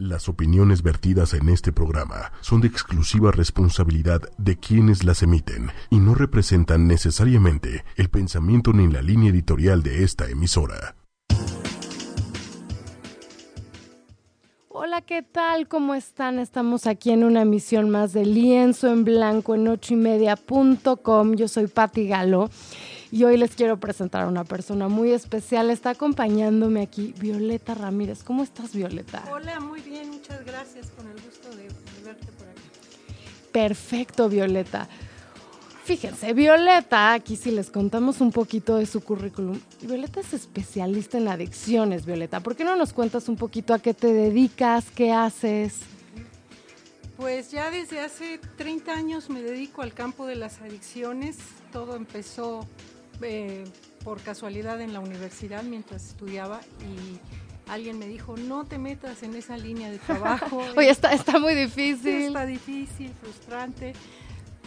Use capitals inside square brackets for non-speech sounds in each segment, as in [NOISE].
Las opiniones vertidas en este programa son de exclusiva responsabilidad de quienes las emiten y no representan necesariamente el pensamiento ni la línea editorial de esta emisora. Hola, ¿qué tal? ¿Cómo están? Estamos aquí en una emisión más de Lienzo en Blanco en ochoymedia.com. Yo soy Patti Galo y hoy les quiero presentar a una persona muy especial. Está acompañándome aquí Violeta Ramírez. ¿Cómo estás, Violeta? Hola, muy bien, muchas gracias. Con el gusto de, verte por aquí. Perfecto, Violeta. Fíjense, Violeta, aquí si les contamos un poquito de su currículum. Violeta es especialista en adicciones, Violeta. ¿Por qué no nos cuentas un poquito a qué te dedicas, qué haces? Pues ya desde hace 30 años me dedico al campo de las adicciones. Todo empezó eh, por casualidad en la universidad mientras estudiaba y alguien me dijo, no te metas en esa línea de trabajo. [LAUGHS] Oye, está, está muy difícil. está difícil, frustrante.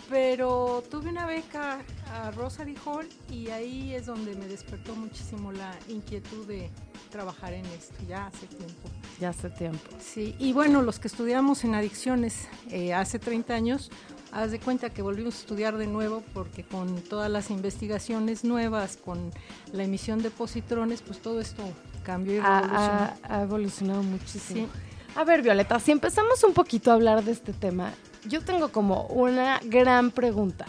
Pero tuve una beca a Rosary Hall y ahí es donde me despertó muchísimo la inquietud de trabajar en esto, ya hace tiempo. Ya hace tiempo. Sí, y bueno, los que estudiamos en adicciones eh, hace 30 años, haz de cuenta que volvimos a estudiar de nuevo porque con todas las investigaciones nuevas, con la emisión de positrones, pues todo esto cambió y evolucionó. Ha, evolucionado muchísimo. A ver, Violeta, si empezamos un poquito a hablar de este tema, yo tengo como una gran pregunta.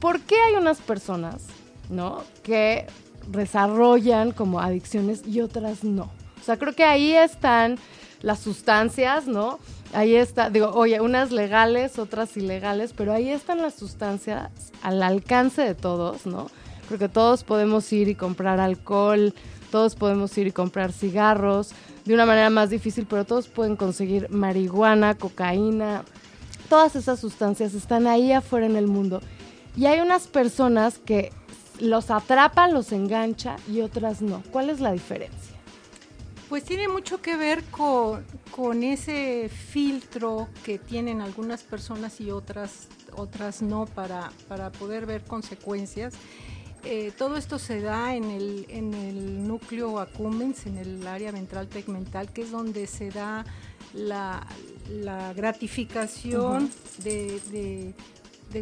¿Por qué hay unas personas, ¿no? Que desarrollan como adicciones y otras no. O sea, creo que ahí están las sustancias, ¿no? Ahí está, digo, oye, unas legales, otras ilegales, pero ahí están las sustancias al alcance de todos, ¿no? Creo que todos podemos ir y comprar alcohol, todos podemos ir y comprar cigarros, de una manera más difícil, pero todos pueden conseguir marihuana, cocaína, todas esas sustancias están ahí afuera en el mundo. Y hay unas personas que los atrapa, los engancha y otras no. ¿Cuál es la diferencia? Pues tiene mucho que ver con, con, ese filtro que tienen algunas personas y otras, otras no para, para poder ver consecuencias. Eh, todo esto se da en el, en el núcleo accumbens, en el área ventral tegmental, que es donde se da la, la gratificación de de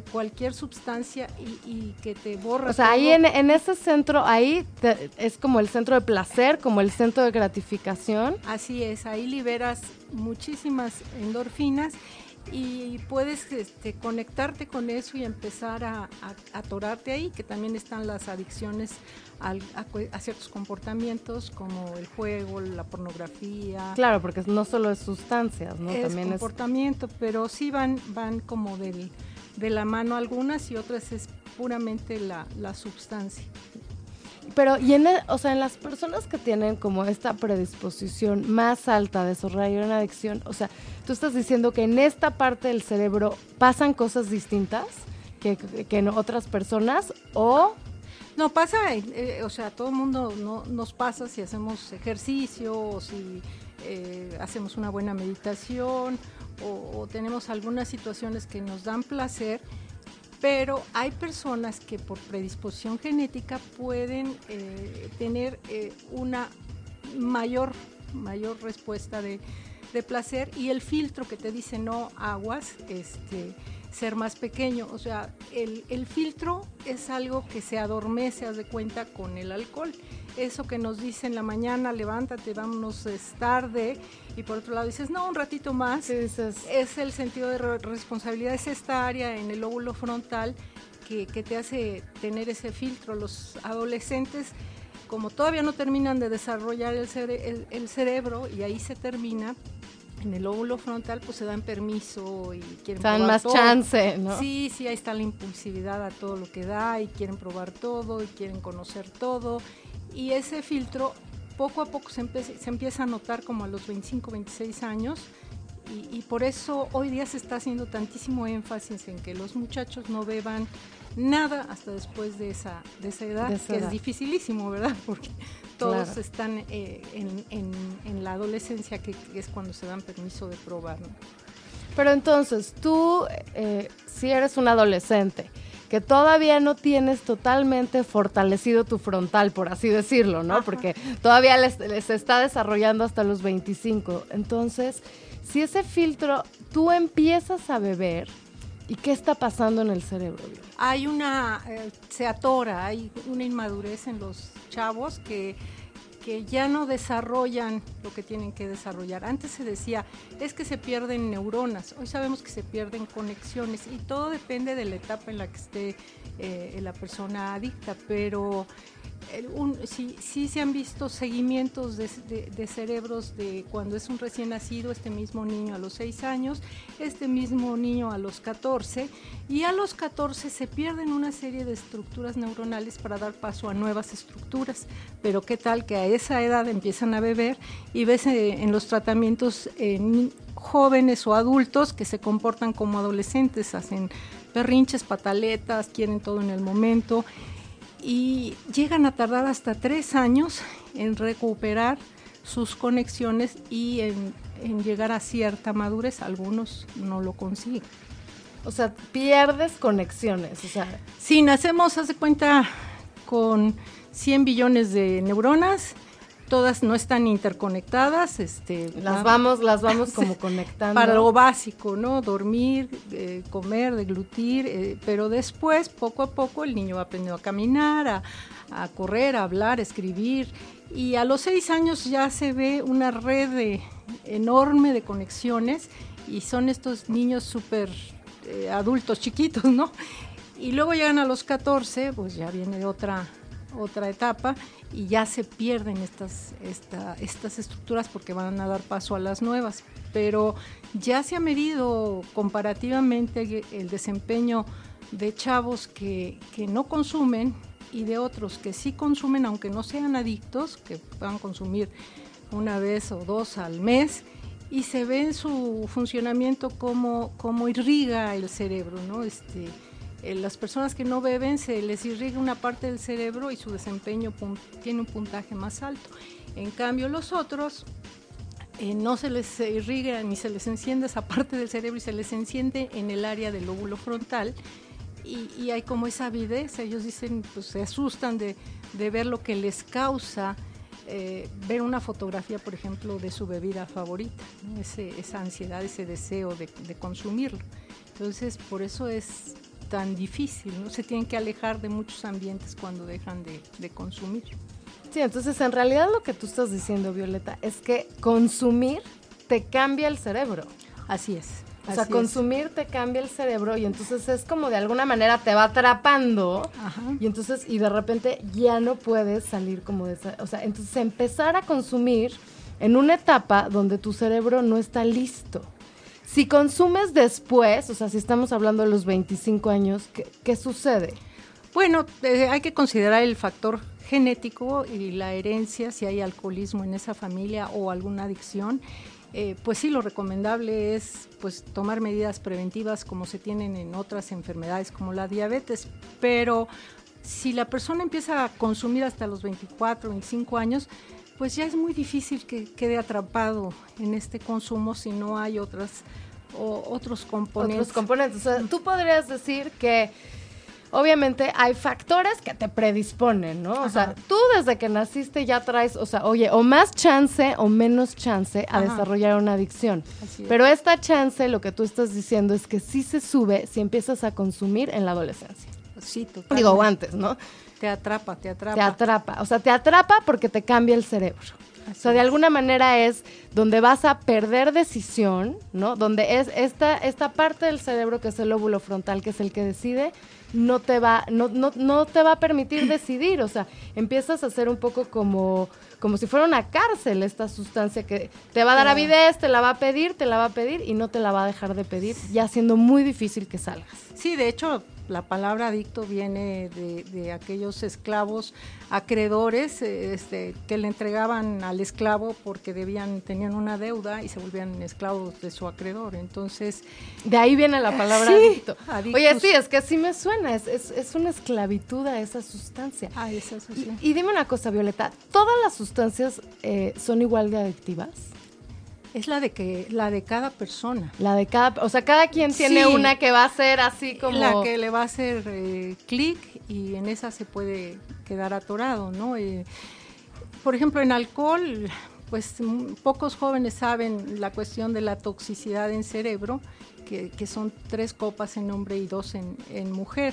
cualquier sustancia y, que te borra. O sea, ahí en, ese centro, ahí es como el centro de placer, como el centro de gratificación. Así es, ahí liberas muchísimas endorfinas y puedes este, conectarte con eso y empezar a, atorarte ahí, que también están las adicciones a, ciertos comportamientos como el juego, la pornografía. Claro, porque no solo es sustancias, ¿no? Es también comportamiento, pero sí van, van como del de la mano algunas y otras es puramente la, la sustancia. Pero, y en, o sea, en las personas que tienen como esta predisposición más alta de desarrollar una adicción, o sea, tú estás diciendo que en esta parte del cerebro pasan cosas distintas que, que en otras personas o... No, pasa, eh, o sea, todo el mundo no, nos pasa si hacemos ejercicio o si eh, hacemos una buena meditación o, tenemos algunas situaciones que nos dan placer, pero hay personas que por predisposición genética pueden eh, tener eh, una mayor, mayor respuesta de, de, placer y el filtro que te dice no aguas, este, ser más pequeño. O sea, el, el filtro es algo que se adormece, haz de cuenta, con el alcohol eso que nos dice en la mañana, levántate, vámonos, es tarde, y por otro lado dices, no, un ratito más, es el sentido de responsabilidad, es esta área en el lóbulo frontal que, te hace tener ese filtro. Los adolescentes, como todavía no terminan de desarrollar el, el, cerebro, y ahí se termina, en el lóbulo frontal pues se dan permiso y quieren dan más chance, ¿no? Sí, sí, ahí está la impulsividad a todo lo que da y quieren probar todo y quieren conocer todo y ese filtro poco a poco se, empieza a notar como a los 25, 26 años y, por eso hoy día se está haciendo tantísimo énfasis en que los muchachos no beban nada hasta después de esa, de esa edad, que es dificilísimo, ¿verdad? [LAUGHS] Porque todos están eh, en, la adolescencia, que, es cuando se dan permiso de probar. Pero entonces, tú, eh, si eres un adolescente, que todavía no tienes totalmente fortalecido tu frontal, por así decirlo, ¿no? Porque todavía les, está desarrollando hasta los 25. Entonces, si ese filtro tú empiezas a beber, ¿y qué está pasando en el cerebro? Hay una, eh, se atora, hay una inmadurez en los chavos que que ya no desarrollan lo que tienen que desarrollar. Antes se decía, es que se pierden neuronas, hoy sabemos que se pierden conexiones y todo depende de la etapa en la que esté eh, la persona adicta, pero sí, se han visto seguimientos de, cerebros de cuando es un recién nacido, este mismo niño a los 6 años, este mismo niño a los 14, y a los 14 se pierden una serie de estructuras neuronales para dar paso a nuevas estructuras. Pero qué tal que a esa edad empiezan a beber y ves eh, en los tratamientos en jóvenes o adultos que se comportan como adolescentes, hacen berrinches, pataletas, quieren todo en el momento y llegan a tardar hasta tres años en recuperar sus conexiones y en, llegar a cierta madurez. Algunos no lo consiguen. O sea, pierdes conexiones. O sea. Sí, nacemos, hace cuenta, con 100 billones de neuronas todas no están interconectadas. Este, las vamos, las vamos [LAUGHS] como [LAUGHS] conectando. Para lo básico, ¿no? Dormir, eh, comer, deglutir, eh, pero después, poco a poco, el niño va aprendiendo a caminar, a, a, correr, a hablar, a escribir. Y a los seis años ya se ve una red enorme de conexiones y son estos niños súper eh, adultos chiquitos, ¿no? Y luego llegan a los 14, pues ya viene otra otra etapa y ya se pierden estas, estas estructuras porque van a dar paso a las nuevas. Pero ya se ha medido comparativamente el desempeño de chavos que, no consumen y de otros que sí consumen, aunque no sean adictos, que puedan consumir una vez o dos al mes, y se ve su funcionamiento como, como irriga el cerebro, ¿no? Este, eh, las personas que no beben se les irriga una parte del cerebro y su desempeño tiene un puntaje más alto. En cambio, los otros eh, no se les irriga ni se les enciende esa parte del cerebro y se les enciende en el área del lóbulo frontal. Y, hay como esa avidez, ellos dicen, pues se asustan de, ver lo que les causa eh, ver una fotografía, por ejemplo, de su bebida favorita, esa ansiedad, ese deseo de, de consumirlo. Entonces, por eso es tan difícil, ¿no? Se tienen que alejar de muchos ambientes cuando dejan de, consumir. Sí, entonces en realidad lo que tú estás diciendo, Violeta, es que consumir te cambia el cerebro. Así es. O sea, consumir te cambia el cerebro y entonces es como de alguna manera te va atrapando y entonces y de repente ya no puedes salir como de esa, o sea, entonces empezar a consumir en una etapa donde tu cerebro no está listo. Si consumes después, o sea, si estamos hablando de los 25 años, ¿qué, sucede? Bueno, eh, hay que considerar el factor genético y la herencia, si hay alcoholismo en esa familia o alguna adicción. Eh, pues sí, lo recomendable es pues tomar medidas preventivas como se tienen en otras enfermedades como la diabetes, pero si la persona empieza a consumir hasta los 24, 25 años, pues ya es muy difícil que quede atrapado en este consumo si no hay otras o otros componentes. Otros componentes. O sea, tú podrías decir que obviamente hay factores que te predisponen, ¿no? O sea, tú desde que naciste ya traes, o sea, oye, o más chance o menos chance a desarrollar una adicción. Pero esta chance, lo que tú estás diciendo es que sí se sube si empiezas a consumir en la adolescencia. Sí, totalmente. Digo, antes, ¿no? Te atrapa, te atrapa. Te atrapa, o sea, te atrapa porque te cambia el cerebro. O sea, de alguna manera es donde vas a perder decisión, ¿no? Donde es esta, esta parte del cerebro que es el lóbulo frontal, que es el que decide, no te va, no, no, no te va a permitir decidir. O sea, empiezas a ser un poco como, como si fuera una cárcel esta sustancia que te va a dar avidez, te la va a pedir, te la va a pedir y no te la va a dejar de pedir, ya siendo muy difícil que salgas. Sí, de hecho, la palabra adicto viene de, aquellos esclavos acreedores este, que le entregaban al esclavo porque debían, tenían una deuda y se volvían esclavos de su acreedor. Entonces. De ahí viene la palabra adicto. Oye, sí, es que así me suena, es, es, una esclavitud a esa sustancia. Ah, esa sustancia. Y, dime una cosa, Violeta, ¿todas las sustancias eh, son igual de adictivas? Es la de que la de cada persona. La de cada, o sea, cada quien tiene una que va a ser así como la que le va a hacer eh, clic y en esa se puede quedar atorado, ¿no? Eh, por ejemplo, en alcohol pues pocos jóvenes saben la cuestión de la toxicidad en cerebro, que, que son tres copas en hombre y dos en, en mujer.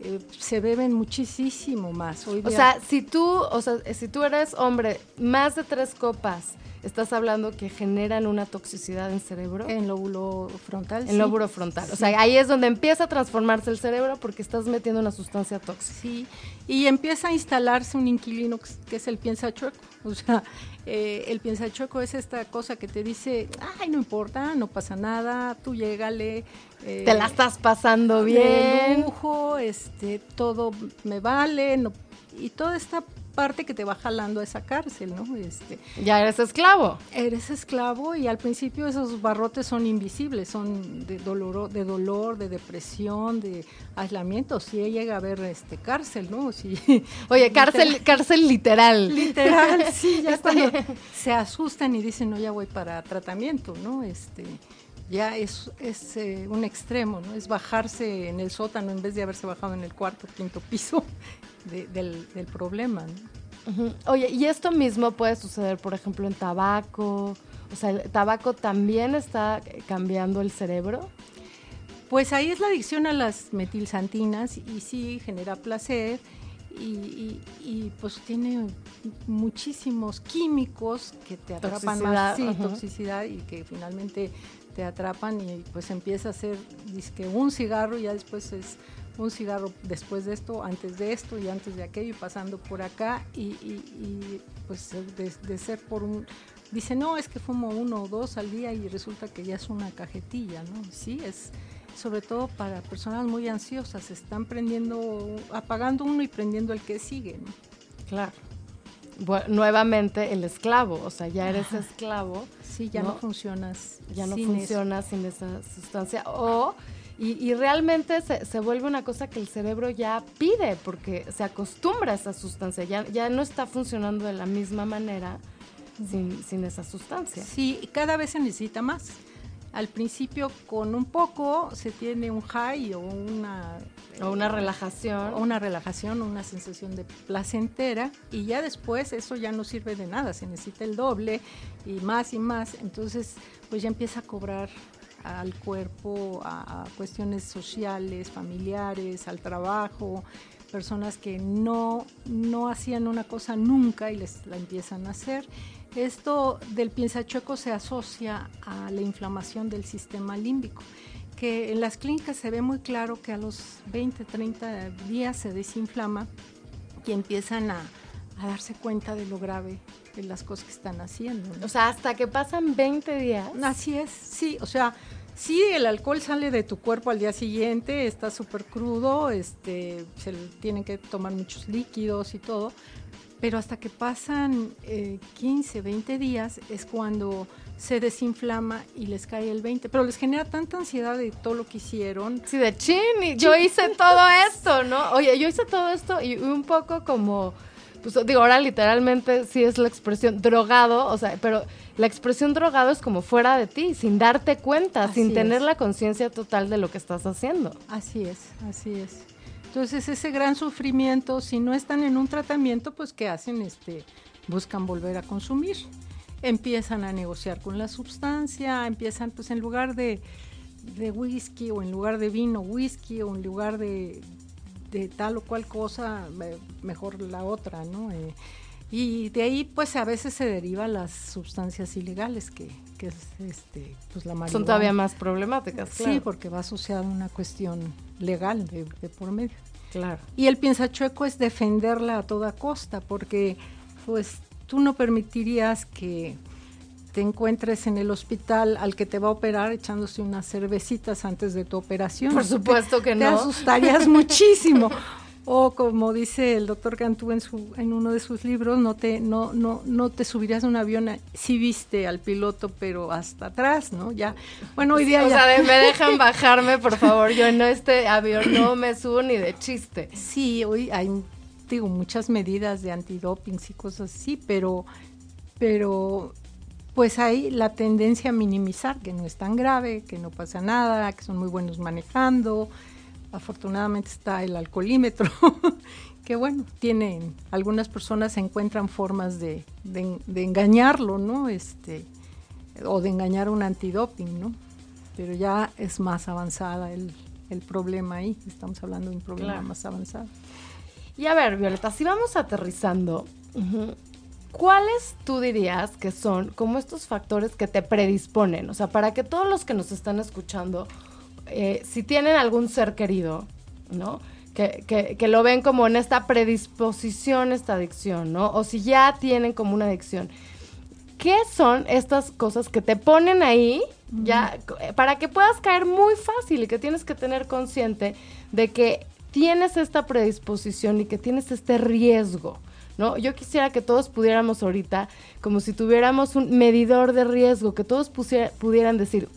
Eh, se beben muchísimo más. o sea, si tú, o sea, si tú eres hombre, más de tres copas, estás hablando que generan una toxicidad en cerebro. En lóbulo frontal. En lóbulo frontal. O sea, ahí es donde empieza a transformarse el cerebro porque estás metiendo una sustancia tóxica. Sí, y empieza a instalarse un inquilino que es el piensa chueco. O sea, eh, el piensa chueco es esta cosa que te dice, ay, no importa, no pasa nada, tú llégale. Eh, te la estás pasando bien. lujo, este, todo me vale, no, y toda esta parte que te va jalando a esa cárcel, ¿no? Este, ya eres esclavo. Eres esclavo y al principio esos barrotes son invisibles, son de dolor, de dolor, de depresión, de aislamiento. Si llega a haber este cárcel, ¿no? [LAUGHS] Oye, cárcel, cárcel literal. Literal, [LAUGHS] sí, ya cuando se asustan y dicen, no, ya voy para tratamiento, ¿no? Este, ya es, es eh, un extremo, ¿no? Es bajarse en el sótano en vez de haberse bajado en el cuarto, quinto piso del, del, problema. Oye, ¿y esto mismo puede suceder, por ejemplo, en tabaco? O sea, ¿el tabaco también está cambiando el cerebro? Pues ahí es la adicción a las metilsantinas y sí genera placer y, y, pues tiene muchísimos químicos que te atrapan más, sí, toxicidad y que finalmente te atrapan y pues empieza a ser que un cigarro y ya después es un cigarro después de esto, antes de esto y antes de aquello, y pasando por acá y, pues de, ser por un... Dice, no, es que fumo uno o dos al día y resulta que ya es una cajetilla, ¿no? Sí, es sobre todo para personas muy ansiosas, están prendiendo, apagando uno y prendiendo el que sigue, ¿no? Claro. nuevamente el esclavo, o sea, ya eres esclavo. Sí, ya no, funcionas. Ya no funcionas sin esa sustancia. O y, realmente se, vuelve una cosa que el cerebro ya pide porque se acostumbra a esa sustancia, ya, ya no está funcionando de la misma manera sin, sin esa sustancia. Sí, y cada vez se necesita más. Al principio con un poco se tiene un high o una... O una relajación. O una relajación, una sensación de placentera y ya después eso ya no sirve de nada, se necesita el doble y más y más, entonces pues ya empieza a cobrar al cuerpo, a, cuestiones sociales, familiares, al trabajo, personas que no, no hacían una cosa nunca y les la empiezan a hacer. Esto del piensachueco se asocia a la inflamación del sistema límbico, que en las clínicas se ve muy claro que a los 20, 30 días se desinflama y empiezan a, a darse cuenta de lo grave de las cosas que están haciendo. O sea, hasta que pasan 20 días. Así es, sí, o sea, sí, el alcohol sale de tu cuerpo al día siguiente, está súper crudo, este, se tienen que tomar muchos líquidos y todo, pero hasta que pasan 15, eh, 20 días es cuando se desinflama y les cae el 20, pero les genera tanta ansiedad de todo lo que hicieron. Sí, de chin, yo hice todo esto, ¿no? Oye, yo hice todo esto y un poco como pues digo, ahora literalmente sí es la expresión drogado, o sea, pero la expresión drogado es como fuera de ti, sin darte cuenta, sin tener la conciencia total de lo que estás haciendo. Así es, así es. Entonces ese gran sufrimiento, si no están en un tratamiento, pues ¿qué hacen? Este, buscan volver a consumir. Empiezan a negociar con la sustancia, empiezan pues en lugar de, de whisky o en lugar de vino whisky o en lugar de, de tal o cual cosa, mejor la otra, ¿no? Eh, y de ahí, pues a veces se derivan las sustancias ilegales, que, que es este, pues la marihuana. Son todavía más problemáticas, claro. Sí, porque va asociada a una cuestión legal de, por medio. Claro. Y el piensachueco es defenderla a toda costa, porque pues tú no permitirías que te encuentres en el hospital al que te va a operar echándose unas cervecitas antes de tu operación. Por supuesto que no. Te asustarías [LAUGHS] muchísimo. O como dice el doctor Cantú en, su, en uno de sus libros, no te, no, no, no te subirías a un avión, si viste al piloto, pero hasta atrás, ¿no? Ya, bueno, hoy día o ya... sea, me dejan [LAUGHS] bajarme, por favor, yo en este avión no me subo ni de chiste. Sí, hoy hay, digo, muchas medidas de antidoping y cosas así, pero, pero pues hay la tendencia a minimizar, que no es tan grave, que no pasa nada, que son muy buenos manejando, afortunadamente está el alcoholímetro, [LAUGHS] que bueno, tienen, algunas personas encuentran formas de, de, engañarlo, ¿no? Este, o de engañar un antidoping, ¿no? Pero ya es más avanzada el, el problema ahí, estamos hablando de un problema más avanzado. Y a ver, Violeta, si vamos aterrizando, ¿cuáles tú dirías que son como estos factores que te predisponen? O sea, para que todos los que nos están escuchando, eh, si tienen algún ser querido, ¿no? Que, que, que, lo ven como en esta predisposición, esta adicción, ¿no? O si ya tienen como una adicción. ¿Qué son estas cosas que te ponen ahí ya para que puedas caer muy fácil y que tienes que tener consciente de que tienes esta predisposición y que tienes este riesgo? ¿No? Yo quisiera que todos pudiéramos ahorita, como si tuviéramos un medidor de riesgo, que todos pudieran decir,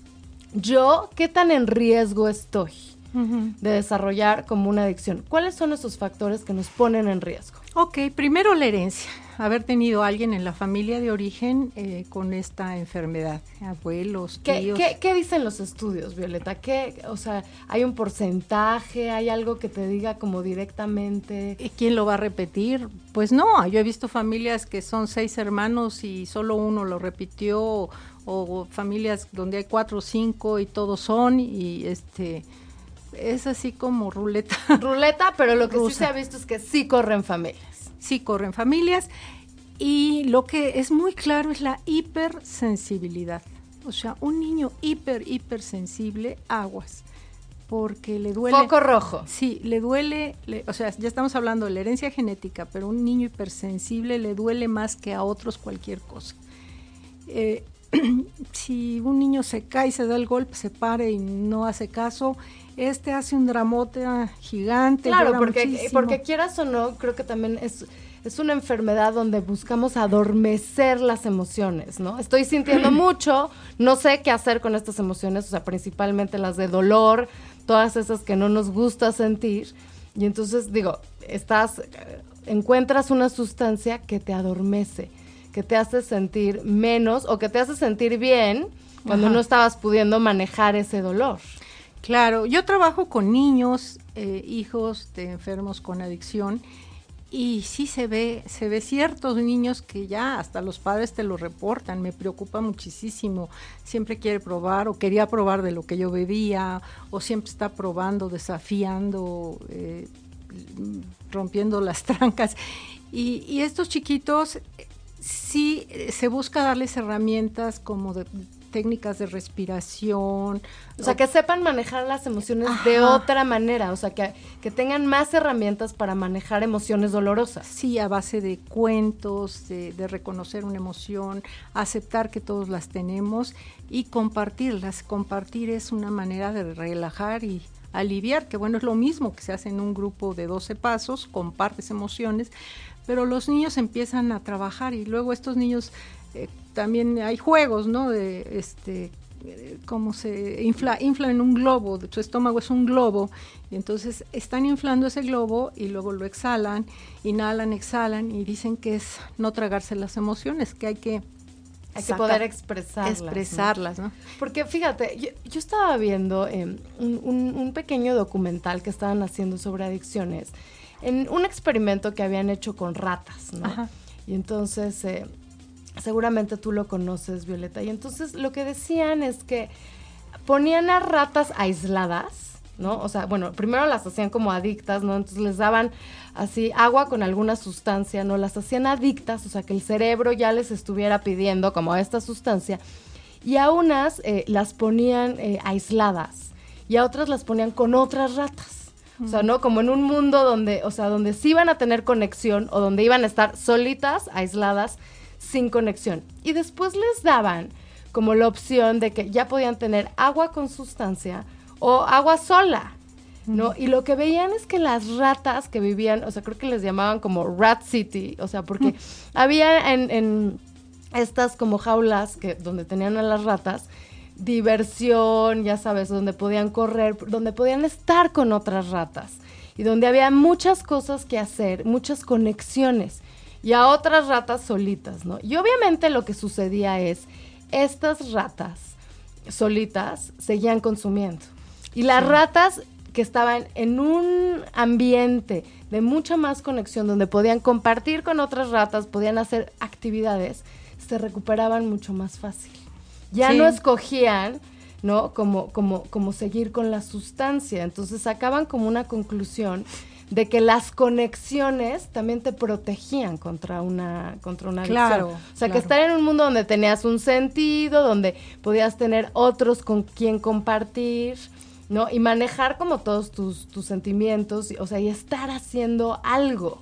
yo, ¿qué tan en riesgo estoy de desarrollar como una adicción? ¿Cuáles son esos factores que nos ponen en riesgo? Ok, primero la herencia haber tenido alguien en la familia de origen eh, con esta enfermedad, abuelos, tíos. ¿Qué, ¿Qué, dicen los estudios, Violeta? ¿Qué, o sea, hay un porcentaje, hay algo que te diga como directamente? ¿Quién lo va a repetir? Pues no, yo he visto familias que son seis hermanos y solo uno lo repitió, o, familias donde hay cuatro o cinco y todos son, y este es así como ruleta. Ruleta, pero lo que sí se ha visto es que sí corren familias sí corren familias. Y lo que es muy claro es la hipersensibilidad. O sea, un niño hiper, hipersensible, aguas. Porque le duele. Foco rojo. Sí, le duele. o sea, ya estamos hablando de la herencia genética, pero un niño hipersensible le duele más que a otros cualquier cosa. Eh, [CLEARS THROAT] si un niño se cae, se da el golpe, se para y no hace caso, este hace un dramote gigante. Claro, porque, porque quieras o no, creo que también es, es una enfermedad donde buscamos adormecer las emociones, ¿no? Estoy sintiendo [CLEARS THROAT] mucho, no sé qué hacer con estas emociones, o sea, principalmente las de dolor, todas esas que no nos gusta sentir. Y entonces digo, estás, encuentras una sustancia que te adormece, que te hace sentir menos o que te hace sentir bien cuando no estabas pudiendo manejar ese dolor. Claro, yo trabajo con niños, eh, hijos de enfermos con adicción y sí se ve, se ve ciertos niños que ya hasta los padres te lo reportan, me preocupa muchísimo, siempre quiere probar o quería probar de lo que yo bebía o siempre está probando, desafiando, eh, rompiendo las [LAUGHS] trancas. Y, y estos chiquitos sí se busca darles herramientas como de técnicas de respiración. O sea, que sepan manejar las emociones de otra manera, o sea, que, que, tengan más herramientas para manejar emociones dolorosas. Sí, a base de cuentos, de, de, reconocer una emoción, aceptar que todos las tenemos y compartirlas. Compartir es una manera de relajar y aliviar, que bueno, es lo mismo que se hace en un grupo de 12 pasos, compartes emociones, pero los niños empiezan a trabajar y luego estos niños eh, también hay juegos, ¿no? De este cómo se infla, infla en un globo, su estómago es un globo, y entonces están inflando ese globo y luego lo exhalan, inhalan, exhalan y dicen que es no tragarse las emociones, que hay que hay que poder expresarlas. Expresarlas, ¿no? Porque fíjate, yo, estaba viendo em, un, pequeño documental que estaban haciendo sobre adicciones, en un experimento que habían hecho con ratas, ¿no? Y entonces eh, seguramente tú lo conoces, Violeta. Y entonces lo que decían es que ponían a ratas aisladas, ¿no? O sea, bueno, primero las hacían como adictas, ¿no? Entonces les daban así agua con alguna sustancia, ¿no? Las hacían adictas, o sea, que el cerebro ya les estuviera pidiendo como esta sustancia. Y a unas eh, las ponían eh, aisladas y a otras las ponían con otras ratas. O sea, ¿no? Como en un mundo donde, o sea, donde sí iban a tener conexión o donde iban a estar solitas, aisladas, sin conexión. Y después les daban como la opción de que ya podían tener agua con sustancia o agua sola, ¿no? Y lo que veían es que las ratas que vivían, o sea, creo que les llamaban como Rat City, o sea, porque había en, estas como jaulas que donde tenían a las ratas diversión, ya sabes, donde podían correr, donde podían estar con otras ratas y donde había muchas cosas que hacer, muchas conexiones y a otras ratas solitas, ¿no? Y obviamente lo que sucedía es, estas ratas solitas seguían consumiendo. Y las ratas que estaban en un ambiente de mucha más conexión, donde podían compartir con otras ratas, podían hacer actividades, se recuperaban mucho más fácil. Ya no escogían, ¿no? Como, como, como seguir con la sustancia. Entonces sacaban como una conclusión de que las conexiones también te protegían contra una contra una adicción. Claro, o sea, que estar en un mundo donde tenías un sentido, donde podías tener otros con quien compartir, ¿no? Y manejar como todos tus, tus sentimientos, o sea, y estar haciendo algo.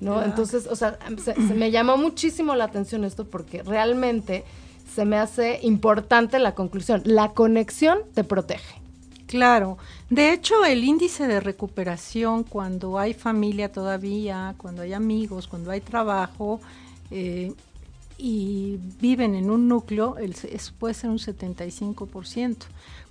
¿no? Entonces, o sea, se, me llamó muchísimo la atención esto porque realmente se me hace importante la conclusión. La conexión te protege. Claro, de hecho el índice de recuperación cuando hay familia todavía, cuando hay amigos, cuando hay trabajo eh, y viven en un núcleo, el, es, puede ser un 75%.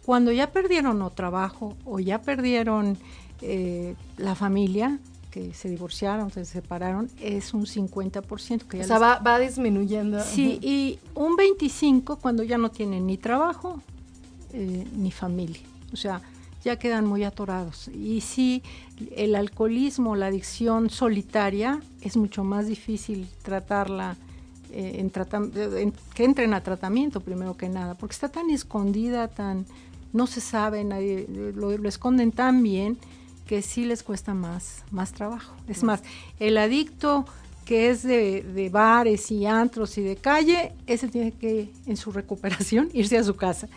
Cuando ya perdieron o trabajo o ya perdieron eh, la familia, que se divorciaron, se separaron, es un 50%. Que o sea, va, va, disminuyendo. Sí, y un 25% cuando ya no tienen ni trabajo eh, ni familia. O sea, ya quedan muy atorados. Y sí, el alcoholismo, la adicción solitaria, es mucho más difícil tratarla. Eh, en que entren a tratamiento primero que nada, porque está tan escondida, tan no se sabe, nadie lo, lo esconden tan bien que sí les cuesta más, más trabajo. Es más, el adicto que es de, bares y antros y de calle, ese tiene que, en su recuperación, [LAUGHS] irse a su casa.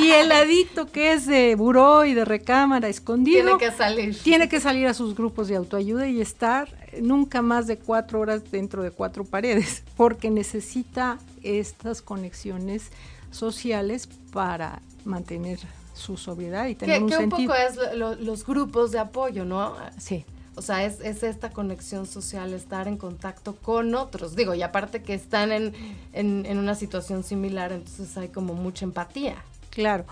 Y el adicto que es de buró y de recámara escondido, tiene que salir. Tiene que salir a sus grupos de autoayuda y estar nunca más de cuatro horas dentro de cuatro paredes, porque necesita estas conexiones sociales para mantener su sobriedad y tener un que sentido. un poco es los grupos de apoyo, ¿no? Sí. O sea, es, es, esta conexión social, estar en contacto con otros. Digo, y aparte que están en, en, una situación similar, entonces hay como mucha empatía. Claro.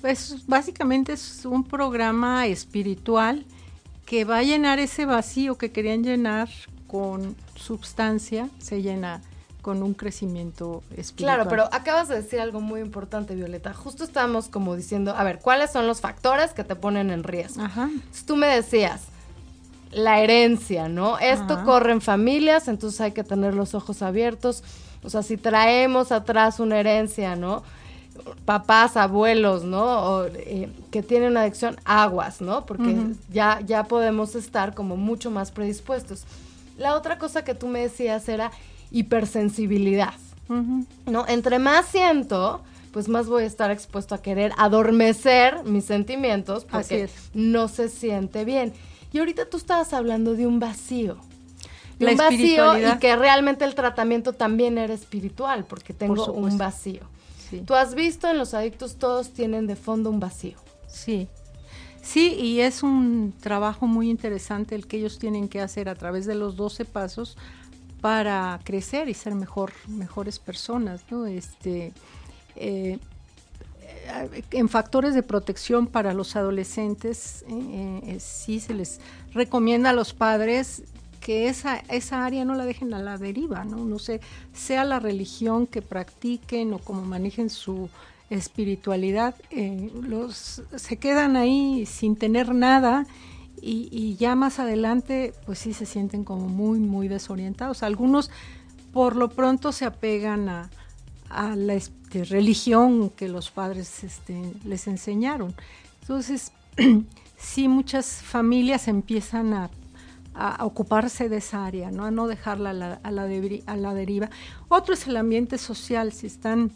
Pues básicamente es un programa espiritual que va a llenar ese vacío que querían llenar con substancia, se llena con un crecimiento espiritual. Claro, pero acabas de decir algo muy importante, Violeta. Justo estábamos como diciendo, a ver, ¿cuáles son los factores que te ponen en riesgo? Ajá. tú me decías, la herencia, ¿no? Esto corre en familias, entonces hay que tener los ojos abiertos. O sea, si traemos atrás una herencia, ¿no? Papás, abuelos, ¿no? O, eh, que tienen una adicción, aguas, ¿no? Porque ya, ya podemos estar como mucho más predispuestos. La otra cosa que tú me decías era hipersensibilidad. ¿No? Entre más siento, pues más voy a estar expuesto a querer adormecer mis sentimientos porque no se siente bien. Y ahorita tú estabas hablando de un vacío. un vacío y que realmente el tratamiento también era espiritual, porque tengo un vacío. Tú has visto en los adictos todos tienen de fondo un vacío. Sí. Sí, y es un trabajo muy interesante el que ellos tienen que hacer a través de los 12 pasos para crecer y ser mejor, mejores personas, ¿no? Este, eh, en factores de protección para los adolescentes, eh, eh, sí se les recomienda a los padres que esa, esa área no la dejen a la deriva, ¿no? No sé, sea la religión que practiquen o como manejen su espiritualidad, los se quedan ahí sin tener nada y, ya más adelante pues sí se sienten como muy, muy desorientados. Algunos por lo pronto se apegan a, la este, religión que los padres este, les enseñaron. Entonces, [CLEARS THROAT] sí muchas familias empiezan a, ocuparse de esa área, ¿no? a no dejarla a la, a, la a la deriva. Otro es el ambiente social, si están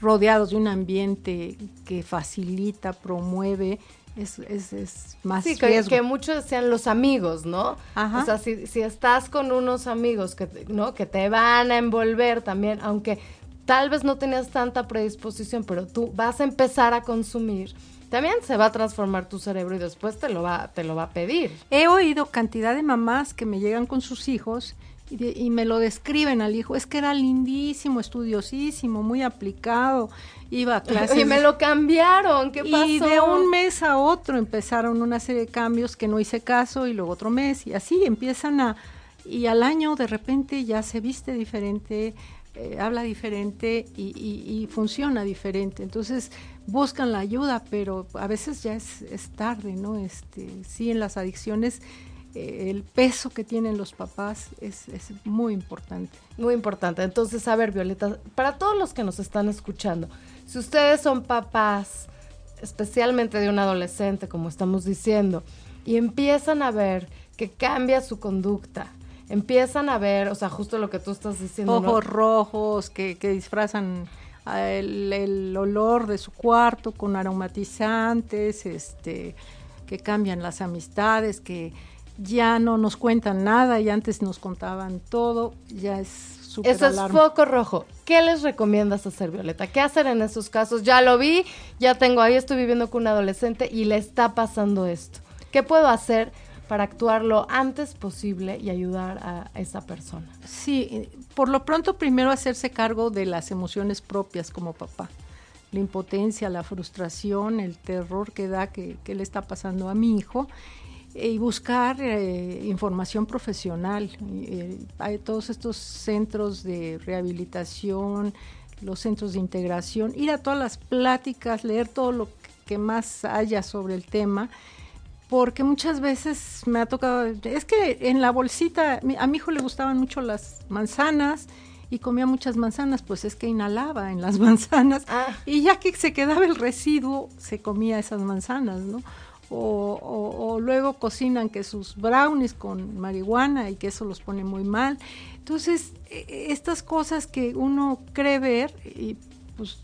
rodeados de un ambiente que facilita, promueve es, es, es más sí, que, muchos decían los amigos, ¿no? O sea, si, si estás con unos amigos que, ¿no? que te van a envolver también, aunque tal vez no tenías tanta predisposición, pero tú vas a empezar a consumir, también se va a transformar tu cerebro y después te lo va, te lo va a pedir. He oído cantidad de mamás que me llegan con sus hijos y, me lo describen al hijo, es que era lindísimo, estudiosísimo, muy aplicado, iba a [LAUGHS] clases. Y me lo cambiaron, ¿qué pasó? Y de un mes a otro empezaron una serie de cambios que no hice caso y luego otro mes y así empiezan a... Y al año de repente ya se viste diferente, eh, habla diferente y, funciona diferente. Entonces buscan la ayuda, pero a veces ya es, tarde, ¿no? Este, sí, en las adicciones el peso que tienen los papás es, es, muy importante. Muy importante. Entonces, a ver, Violeta, para todos los que nos están escuchando, si ustedes son papás, especialmente de un adolescente, como estamos diciendo, y empiezan a ver que cambia su conducta, empiezan a ver, o sea, justo lo que tú estás diciendo. Ojos rojos que, que disfrazan ah, el, el, olor de su cuarto con aromatizantes, este, que cambian las amistades, que ya no nos cuentan nada y antes nos contaban todo, ya es súper Eso es foco rojo. ¿Qué les recomiendas hacer, Violeta? ¿Qué hacer en esos casos? Ya lo vi, ya tengo ahí, estoy viviendo con un adolescente y le está pasando esto. ¿Qué puedo hacer para actuar lo antes posible y ayudar a esa persona. Sí, por lo pronto primero hacerse cargo de las emociones propias como papá. La impotencia, la frustración, el terror que da que, le está pasando a mi hijo y buscar eh, información profesional. Eh, hay todos estos centros de rehabilitación, los centros de integración, ir a todas las pláticas, leer todo lo que más haya sobre el tema porque muchas veces me ha tocado, es que en la bolsita, a mi hijo le gustaban mucho las manzanas y comía muchas manzanas, pues es que inhalaba en las [LAUGHS] manzanas ah. y ya que se quedaba el residuo, se comía esas manzanas, ¿no? O, luego cocinan que sus brownies con marihuana y que eso los pone muy mal. Entonces, e, e, estas cosas que uno cree ver y pues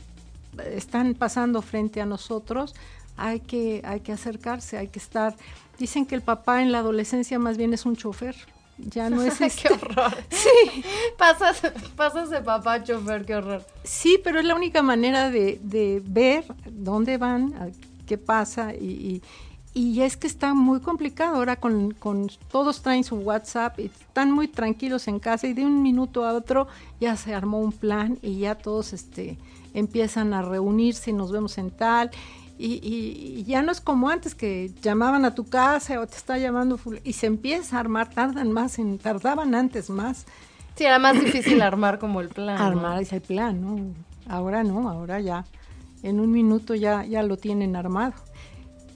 están pasando frente a nosotros, hay que, hay que acercarse, hay que estar. Dicen que el papá en la adolescencia más bien es un chofer. Ya no es [LAUGHS] este. ¡Qué horror! [LAUGHS] Sí. Pasas, pasas de papá chofer, qué horror. Sí, pero es la única manera de, de ver dónde van, qué pasa y, y, es que está muy complicado ahora con, con, todos traen su WhatsApp y están muy tranquilos en casa y de un minuto a otro ya se armó un plan y ya todos este empiezan a reunirse y nos vemos en tal y, ya no es como antes que llamaban a tu casa o te está llamando y se empieza a armar, tardan más, en, tardaban antes más. Sí, era más difícil armar como el plan. Armar ese plan, ¿no? Ahora no, ahora ya, en un minuto ya, ya lo tienen armado.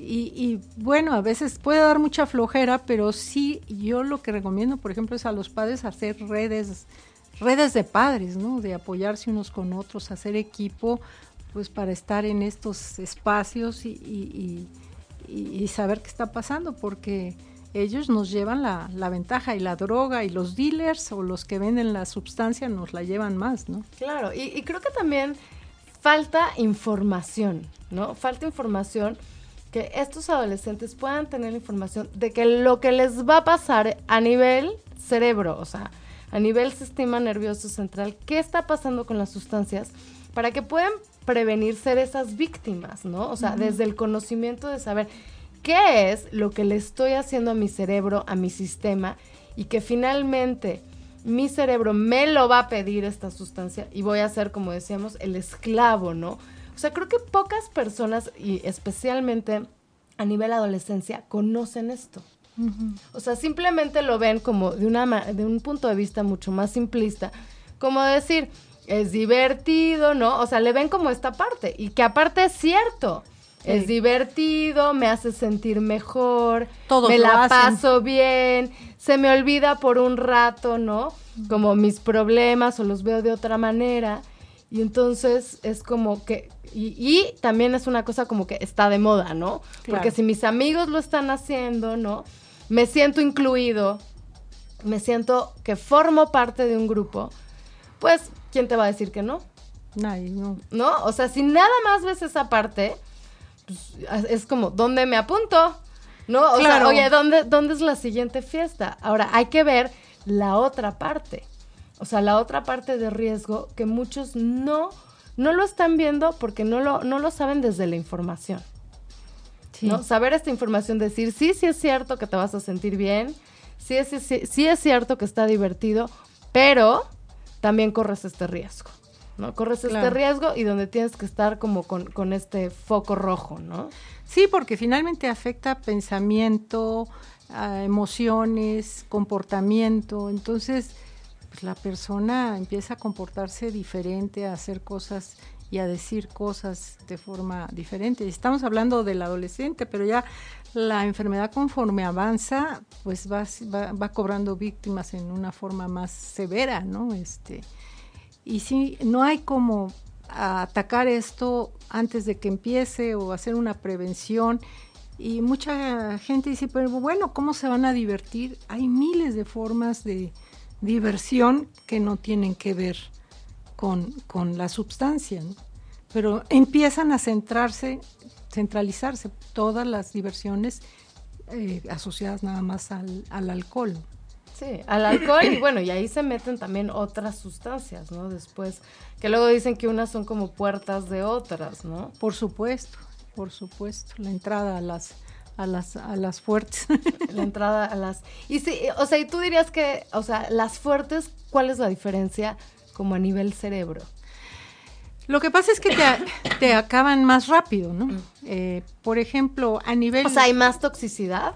Y, y, bueno, a veces puede dar mucha flojera, pero sí, yo lo que recomiendo, por ejemplo, es a los padres hacer redes, redes de padres, ¿no? De apoyarse unos con otros, hacer equipo, pues para estar en estos espacios y, saber qué está pasando, porque ellos nos llevan la, la, ventaja y la droga y los dealers o los que venden la sustancia nos la llevan más, ¿no? Claro, y, creo que también falta información, ¿no? Falta información que estos adolescentes puedan tener información de que lo que les va a pasar a nivel cerebro, o sea, a nivel sistema nervioso central, qué está pasando con las sustancias, para que puedan prevenir ser esas víctimas, ¿no? O sea, desde el conocimiento de saber qué es lo que le estoy haciendo a mi cerebro, a mi sistema, y que finalmente mi cerebro me lo va a pedir esta sustancia y voy a ser, como decíamos, el esclavo, ¿no? O sea, creo que pocas personas, y especialmente a nivel adolescencia, conocen esto. O sea, simplemente lo ven como de, una, de un punto de vista mucho más simplista, como decir, es divertido, ¿no? O sea, le ven como esta parte y que aparte es cierto. Es divertido, me hace sentir mejor, me la paso bien, se me olvida por un rato, ¿no? Como mis problemas o los veo de otra manera. Y entonces es como que, y, también es una cosa como que está de moda, ¿no? Porque si mis amigos lo están haciendo, ¿no? Me siento incluido, me siento que formo parte de un grupo, pues ¿quién te va a decir que no? Nadie, no. ¿No? O sea, si nada más ves esa parte, pues, es como, ¿dónde me apunto? ¿No? O sea, oye, ¿dónde, ¿dónde es la siguiente fiesta? Ahora, hay que ver la otra parte. O sea, la otra parte de riesgo que muchos no, no lo están viendo porque no lo, no lo saben desde la información. ¿no? Saber esta información, decir, sí, sí es cierto que te vas a sentir bien, sí es, sí, sí es cierto que está divertido, pero también corres este riesgo. ¿no? Corres este riesgo y donde tienes que estar como con, este foco rojo, ¿no? Sí, porque finalmente afecta pensamiento, emociones, comportamiento. Entonces, pues la persona empieza a comportarse diferente, a hacer cosas y a decir cosas de forma diferente. Estamos hablando del adolescente, pero ya la enfermedad conforme avanza, pues va, va, cobrando víctimas en una forma más severa, ¿no? Este, y sí, no hay como atacar esto antes de que empiece o hacer una prevención. Y mucha gente dice, pero bueno, ¿cómo se van a divertir? Hay miles de formas de diversión que no tienen que ver con, con la sustancia, pero empiezan a centrarse, centralizarse todas las diversiones eh, asociadas nada más al, al alcohol. Sí, al alcohol y bueno, y ahí se meten también otras sustancias, ¿no? Después, que luego dicen que unas son como puertas de otras, ¿no? Por supuesto, por supuesto, la entrada a las a las a las fuertes. [LAUGHS] La entrada a las Y sí, o sea, y tú dirías que, o sea, las fuertes, ¿cuál es la diferencia como a nivel cerebro? Lo que pasa es que te, [COUGHS] acaban más rápido, ¿no? Mm. Eh, por ejemplo, a nivel... O sea, ¿hay más toxicidad?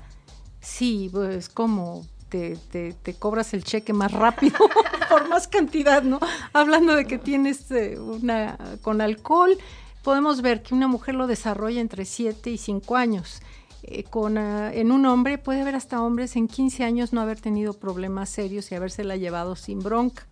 Sí, pues como te, cobras el cheque más rápido [LAUGHS] por más cantidad, ¿no? Hablando de que tienes eh, una con alcohol, podemos ver que una mujer lo desarrolla entre 7 y 5 años. Eh, con, ah, en un hombre puede haber hasta hombres en 15 años no haber tenido problemas serios y habérsela llevado sin bronca.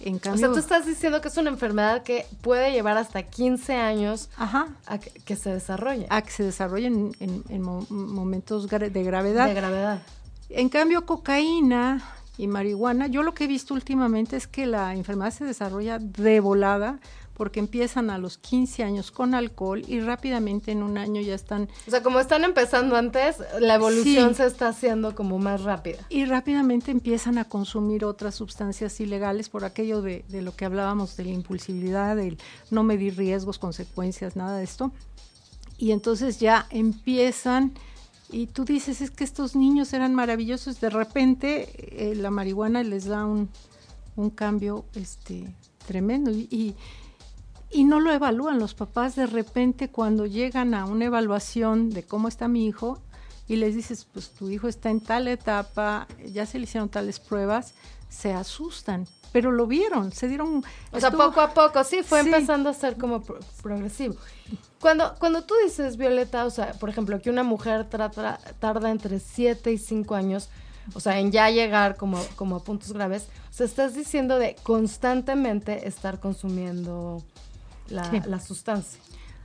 En cambio, o sea, tú estás diciendo que es una enfermedad que puede llevar hasta 15 años a que, se desarrolle. A que se desarrolle en, momentos de gravedad. De gravedad. En cambio, cocaína y marihuana, yo lo que he visto últimamente es que la enfermedad se desarrolla de volada porque empiezan a los 15 años con alcohol y rápidamente en un año ya están... O sea, como están empezando antes, la evolución se está haciendo como más rápida. Y rápidamente empiezan a consumir otras sustancias ilegales por aquello de, de lo que hablábamos de la impulsividad, del no medir riesgos, consecuencias, nada de esto. Y entonces ya empiezan y tú dices, es que estos niños eran maravillosos, de repente eh, la marihuana les da un, cambio este, tremendo y, y, no lo evalúan los papás de repente cuando llegan a una evaluación de cómo está mi hijo y les dices, pues tu hijo está en tal etapa, ya se le hicieron tales pruebas, se asustan, pero lo vieron, se dieron... O sea, poco a poco, sí, fue empezando a ser como progresivo. Cuando, cuando tú dices, Violeta, o sea, por ejemplo, que una mujer tarda entre 7 y 5 años, o sea, en ya llegar como, como a puntos graves, o sea, estás diciendo de constantemente estar consumiendo la, sustancia.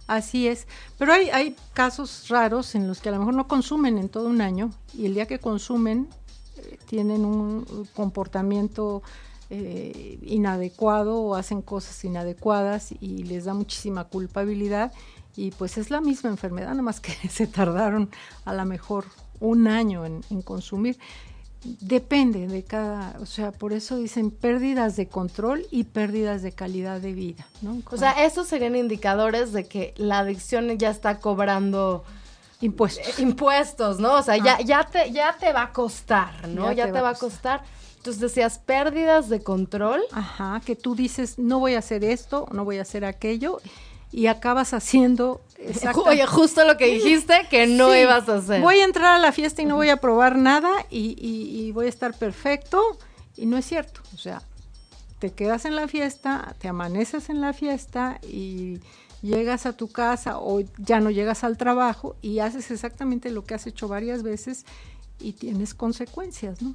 Así es, pero hay, hay casos raros en los que a lo mejor no consumen en todo un año y el día que consumen eh, tienen un comportamiento eh, inadecuado o hacen cosas inadecuadas y les da muchísima culpabilidad y pues es la misma enfermedad, nada más que [LAUGHS] se tardaron a lo mejor un año en, consumir. Depende de cada, o sea, por eso dicen pérdidas de control y pérdidas de calidad de vida, ¿no? O sea, esos serían indicadores de que la adicción ya está cobrando impuestos, eh, impuestos, ¿no? O sea, ya, ya te, ya te va a costar, ¿no? Ya, te, va a costar. Entonces decías pérdidas de control. Ajá, que tú dices, no voy a hacer esto, no voy a hacer aquello, y acabas haciendo Oye, justo lo que dijiste que no ibas a hacer. Voy a entrar a la fiesta y no voy a probar nada y, voy a estar perfecto y no es cierto. O sea, te quedas en la fiesta, te amaneces en la fiesta y llegas a tu casa o ya no llegas al trabajo y haces exactamente lo que has hecho varias veces y tienes consecuencias, ¿no?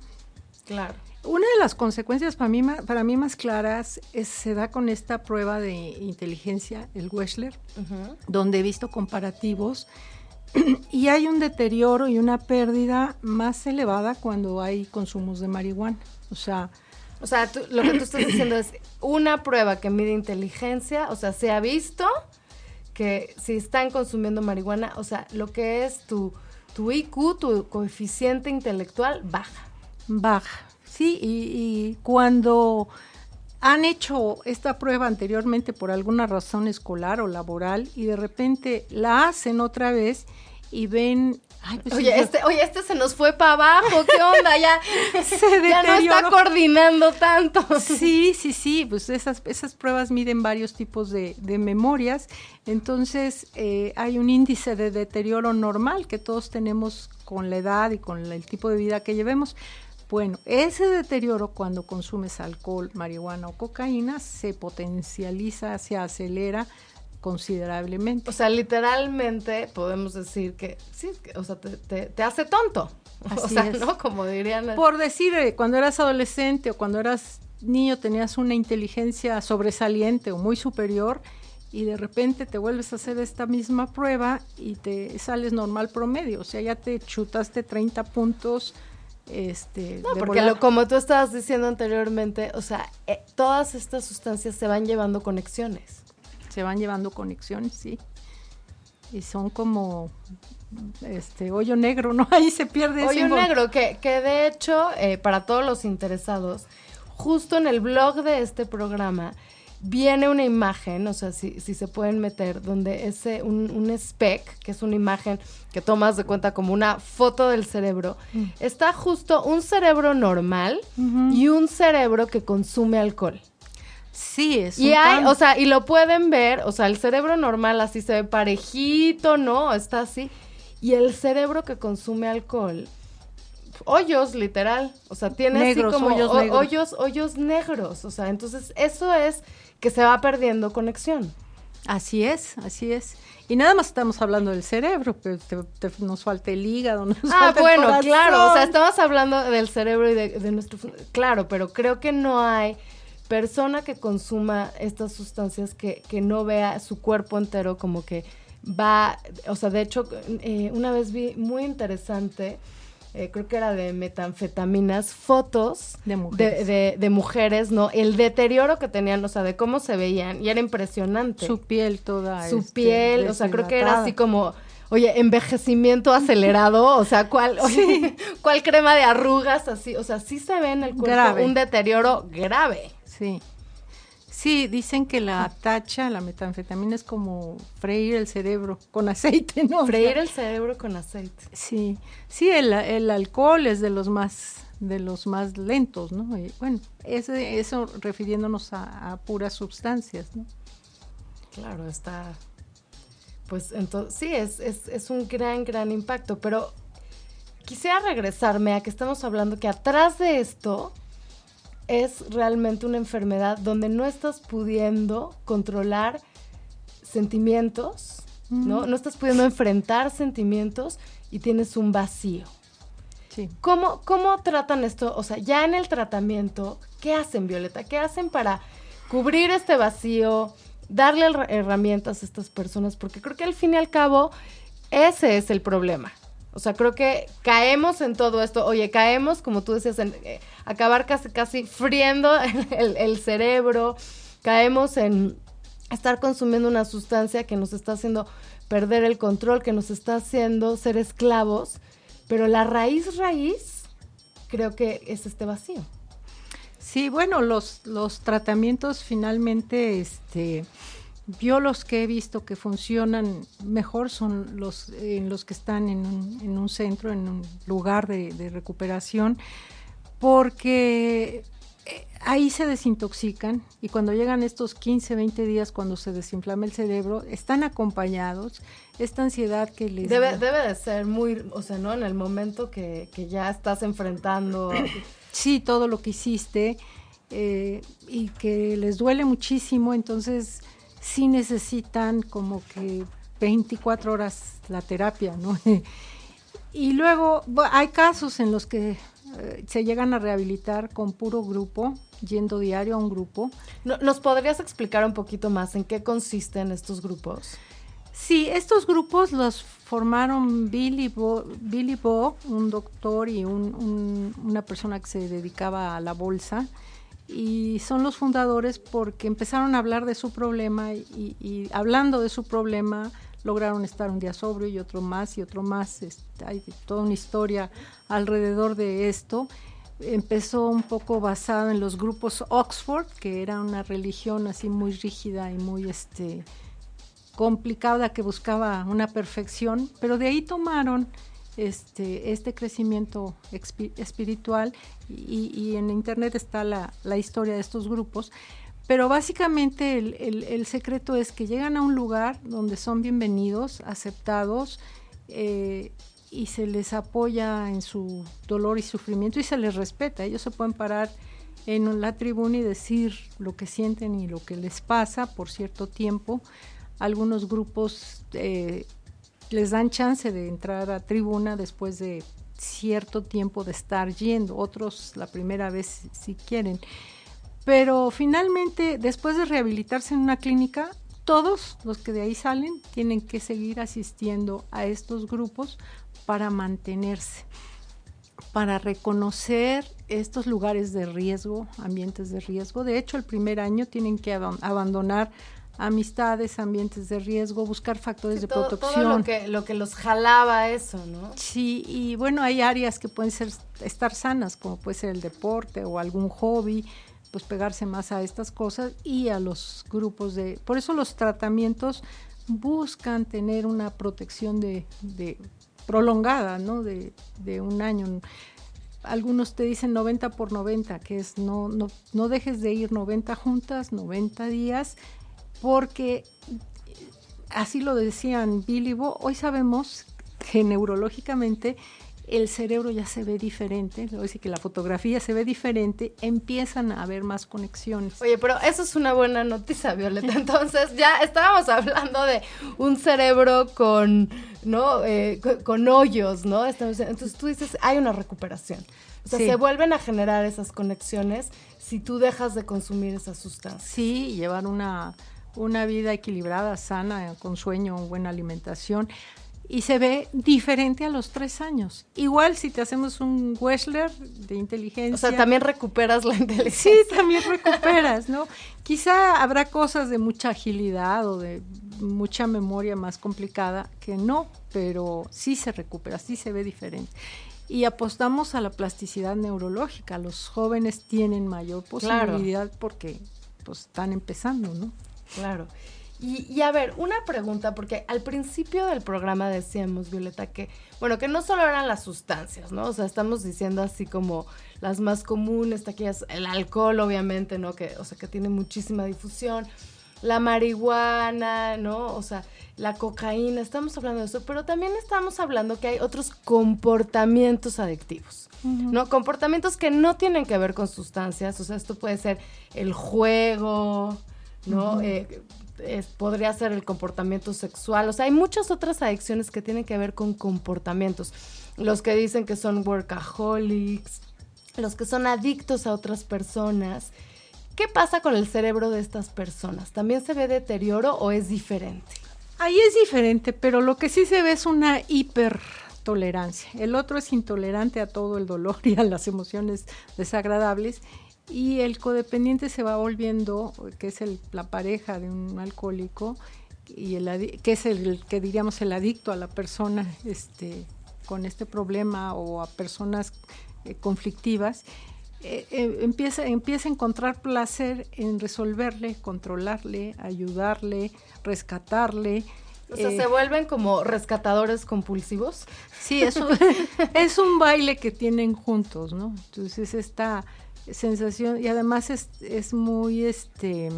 Claro. Una de las consecuencias para mí, para mí más claras se da con esta prueba de inteligencia, el Wechsler, donde he visto comparativos [CLEARS THROAT] y hay un deterioro y una pérdida más elevada cuando hay consumos de marihuana. O sea, o sea, lo que tú estás diciendo es una prueba que mide inteligencia, o sea, se ha visto que si están consumiendo marihuana, o sea, lo que es tu, tu IQ, tu coeficiente intelectual, baja. Baja, Sí, y, cuando han hecho esta prueba anteriormente por alguna razón escolar o laboral y de repente la hacen otra vez y ven pues oye, este, oye, este se nos fue para abajo, ¿qué onda? Ya, [LAUGHS] [LAUGHS] ya no está coordinando tanto. Sí, sí, sí, pues esas, esas pruebas miden varios tipos de, memorias, entonces eh, hay un índice de deterioro normal que todos tenemos con la edad y con el tipo de vida que llevemos, Bueno, ese deterioro cuando consumes alcohol, marihuana o cocaína se potencializa, se acelera considerablemente. O sea, literalmente podemos decir que sí, o sea, te, hace tonto. [LAUGHS] o sea, ¿no? Como dirían. Por decir, eh, cuando eras adolescente o cuando eras niño tenías una inteligencia sobresaliente o muy superior y de repente te vuelves a hacer esta misma prueba y te sales normal promedio, o sea, ya te chutaste 30 puntos. Este, no, porque como tú estabas diciendo anteriormente, o sea, eh, todas estas sustancias se van llevando conexiones. Se van llevando conexiones, sí. Y son como este hoyo negro, ¿no? [LAUGHS] Ahí se pierde. Hoyo negro, que, que de hecho, eh, para todos los interesados, justo en el blog de este programa viene una imagen, o sea, si, si se pueden meter, donde ese, un, un spec, que es una imagen que tomas de cuenta como una foto del cerebro, mm. está justo un cerebro normal y un cerebro que consume alcohol. Sí, es y hay, o sea, y lo pueden ver, o sea, el cerebro normal así se ve parejito, ¿no? Está así. Y el cerebro que consume alcohol hoyos, literal. O sea, tiene así como hoyos, negros. hoyos, hoyos negros. O sea, entonces eso es que se va perdiendo conexión. Así es, así es. Y nada más estamos hablando del cerebro, pero nos falta el hígado. [LAUGHS] Nos ah, bueno, claro, o sea, estamos hablando del cerebro y de, nuestro... Claro, pero creo que no hay persona que consuma estas sustancias que, que no vea su cuerpo entero como que va, o sea, de hecho, eh, una vez vi muy interesante eh, creo que era de metanfetaminas, fotos de mujeres. De, mujeres, ¿no? El deterioro que tenían, o sea, de cómo se veían, y era impresionante. Su piel toda. Su este, piel, o sea, creo que era así como, oye, envejecimiento acelerado, o sea, ¿cuál, [LAUGHS] ¿cuál crema de arrugas? Así, o sea, sí se ve en el cuerpo un deterioro grave. Sí. Sí, dicen que la tacha, la metanfetamina es como freír el cerebro con aceite, ¿no? Freír el cerebro con aceite. Sí, sí, el, alcohol es de los más de los más lentos, ¿no? bueno, ese, eso refiriéndonos a, puras sustancias, ¿no? Claro, está, pues entonces, sí, es, es, es un gran, gran impacto, pero quisiera regresarme a que estamos hablando que atrás de esto es realmente una enfermedad donde no estás pudiendo controlar sentimientos, ¿no? No estás pudiendo enfrentar sentimientos y tienes un vacío. Sí. ¿Cómo, ¿Cómo tratan esto? O sea, ya en el tratamiento, ¿qué hacen, Violeta? ¿Qué hacen para cubrir este vacío, darle herramientas a estas personas? Porque creo que al fin y al cabo, ese es el problema. O sea, creo que caemos en todo esto. Oye, caemos, como tú decías, en eh, acabar casi, casi friendo [LAUGHS] el, cerebro. Caemos en estar consumiendo una sustancia que nos está haciendo perder el control, que nos está haciendo ser esclavos. Pero la raíz, raíz, creo que es este vacío. Sí, bueno, los, los tratamientos finalmente, este yo los que he visto que funcionan mejor son los en los que están en un, centro, en un lugar de, recuperación, porque eh, ahí se desintoxican y cuando llegan estos 15, 20 días cuando se desinflama el cerebro, están acompañados, esta ansiedad que les... Debe, debe de ser muy, o sea, ¿no? En el momento que, ya estás enfrentando... [COUGHS] sí, todo lo que hiciste eh, y que les duele muchísimo, entonces sí necesitan como que 24 horas la terapia, ¿no? [LAUGHS] y luego hay casos en los que eh, se llegan a rehabilitar con puro grupo, yendo diario a un grupo. ¿Nos podrías explicar un poquito más en qué consisten estos grupos? Sí, estos grupos los formaron Billy Bo, Billy Bo un doctor y una persona que se dedicaba a la bolsa y son los fundadores porque empezaron a hablar de su problema y, hablando de su problema lograron estar un día sobrio y otro más y otro más. Este, hay toda una historia alrededor de esto. Empezó un poco basado en los grupos Oxford, que era una religión así muy rígida y muy este, complicada que buscaba una perfección, pero de ahí tomaron este, este crecimiento espiritual y, en internet está la, historia de estos grupos. Pero básicamente el, secreto es que llegan a un lugar donde son bienvenidos, aceptados, eh, y se les apoya en su dolor y sufrimiento y se les respeta. Ellos se pueden parar en la tribuna y decir lo que sienten y lo que les pasa por cierto tiempo. Algunos grupos eh, les dan chance de entrar a tribuna después de cierto tiempo de estar yendo, otros la primera vez si quieren. Pero finalmente, después de rehabilitarse en una clínica, todos los que de ahí salen tienen que seguir asistiendo a estos grupos para mantenerse, para reconocer estos lugares de riesgo, ambientes de riesgo. De hecho, el primer año tienen que abandonar amistades, ambientes de riesgo, buscar factores de protección. Todo lo que, lo que los jalaba eso, ¿no? Sí, y bueno, hay áreas que pueden ser estar sanas, como puede ser el deporte o algún hobby, pues pegarse más a estas cosas y a los grupos de... Por eso los tratamientos buscan tener una protección de, de prolongada, ¿no? De, de, un año. Algunos te dicen 90 por 90, que es no, no, no dejes de ir 90 juntas, 90 días, porque así lo decían Billy Bo, hoy sabemos que neurológicamente el cerebro ya se ve diferente, decir que la fotografía se ve diferente, empiezan a haber más conexiones. Oye, pero eso es una buena noticia, Violeta. Entonces, ya estábamos hablando de un cerebro con, ¿no? Eh, con, hoyos, ¿no? Entonces tú dices, hay una recuperación. O sea, se vuelven a generar esas conexiones si tú dejas de consumir esas sustancias. Sí, llevar una, una vida equilibrada, sana, con sueño, buena alimentación y se ve diferente a los tres años. Igual si te hacemos un Wechsler de inteligencia. O sea, también recuperas la inteligencia. Sí, también recuperas, ¿no? Quizá habrá cosas de mucha agilidad o de mucha memoria más complicada que no, pero sí se recupera, sí se ve diferente. Y apostamos a la plasticidad neurológica. Los jóvenes tienen mayor posibilidad porque pues, están empezando, ¿no? Claro. Y, a ver, una pregunta, porque al principio del programa decíamos, Violeta, que, bueno, que no solo eran las sustancias, ¿no? O sea, estamos diciendo así como las más comunes, aquellas, el alcohol, obviamente, ¿no? Que, o sea, que tiene muchísima difusión, la marihuana, ¿no? O sea, la cocaína, estamos hablando de eso, pero también estamos hablando que hay otros comportamientos adictivos, ¿no? Comportamientos que no tienen que ver con sustancias, o sea, esto puede ser el juego, ¿no? podría ser el comportamiento sexual. O sea, hay muchas otras adicciones que tienen que ver con comportamientos. Los que dicen que son workaholics, los que son adictos a otras personas. ¿Qué pasa con el cerebro de estas personas? ¿También se ve deterioro o es diferente? Ahí es diferente, pero lo que sí se ve es una hipertolerancia. El otro es intolerante a todo el dolor y a las emociones desagradables y el codependiente se va volviendo, que es el, la pareja de un alcohólico, y el, que es el que diríamos el adicto a la persona este, con este problema o a personas eh, conflictivas, eh, eh, empieza, empieza a encontrar placer en resolverle, controlarle, ayudarle, rescatarle. O sea, se vuelven como rescatadores compulsivos. Sí, eso [LAUGHS] es un baile que tienen juntos, ¿no? Entonces esta sensación y además es, es muy este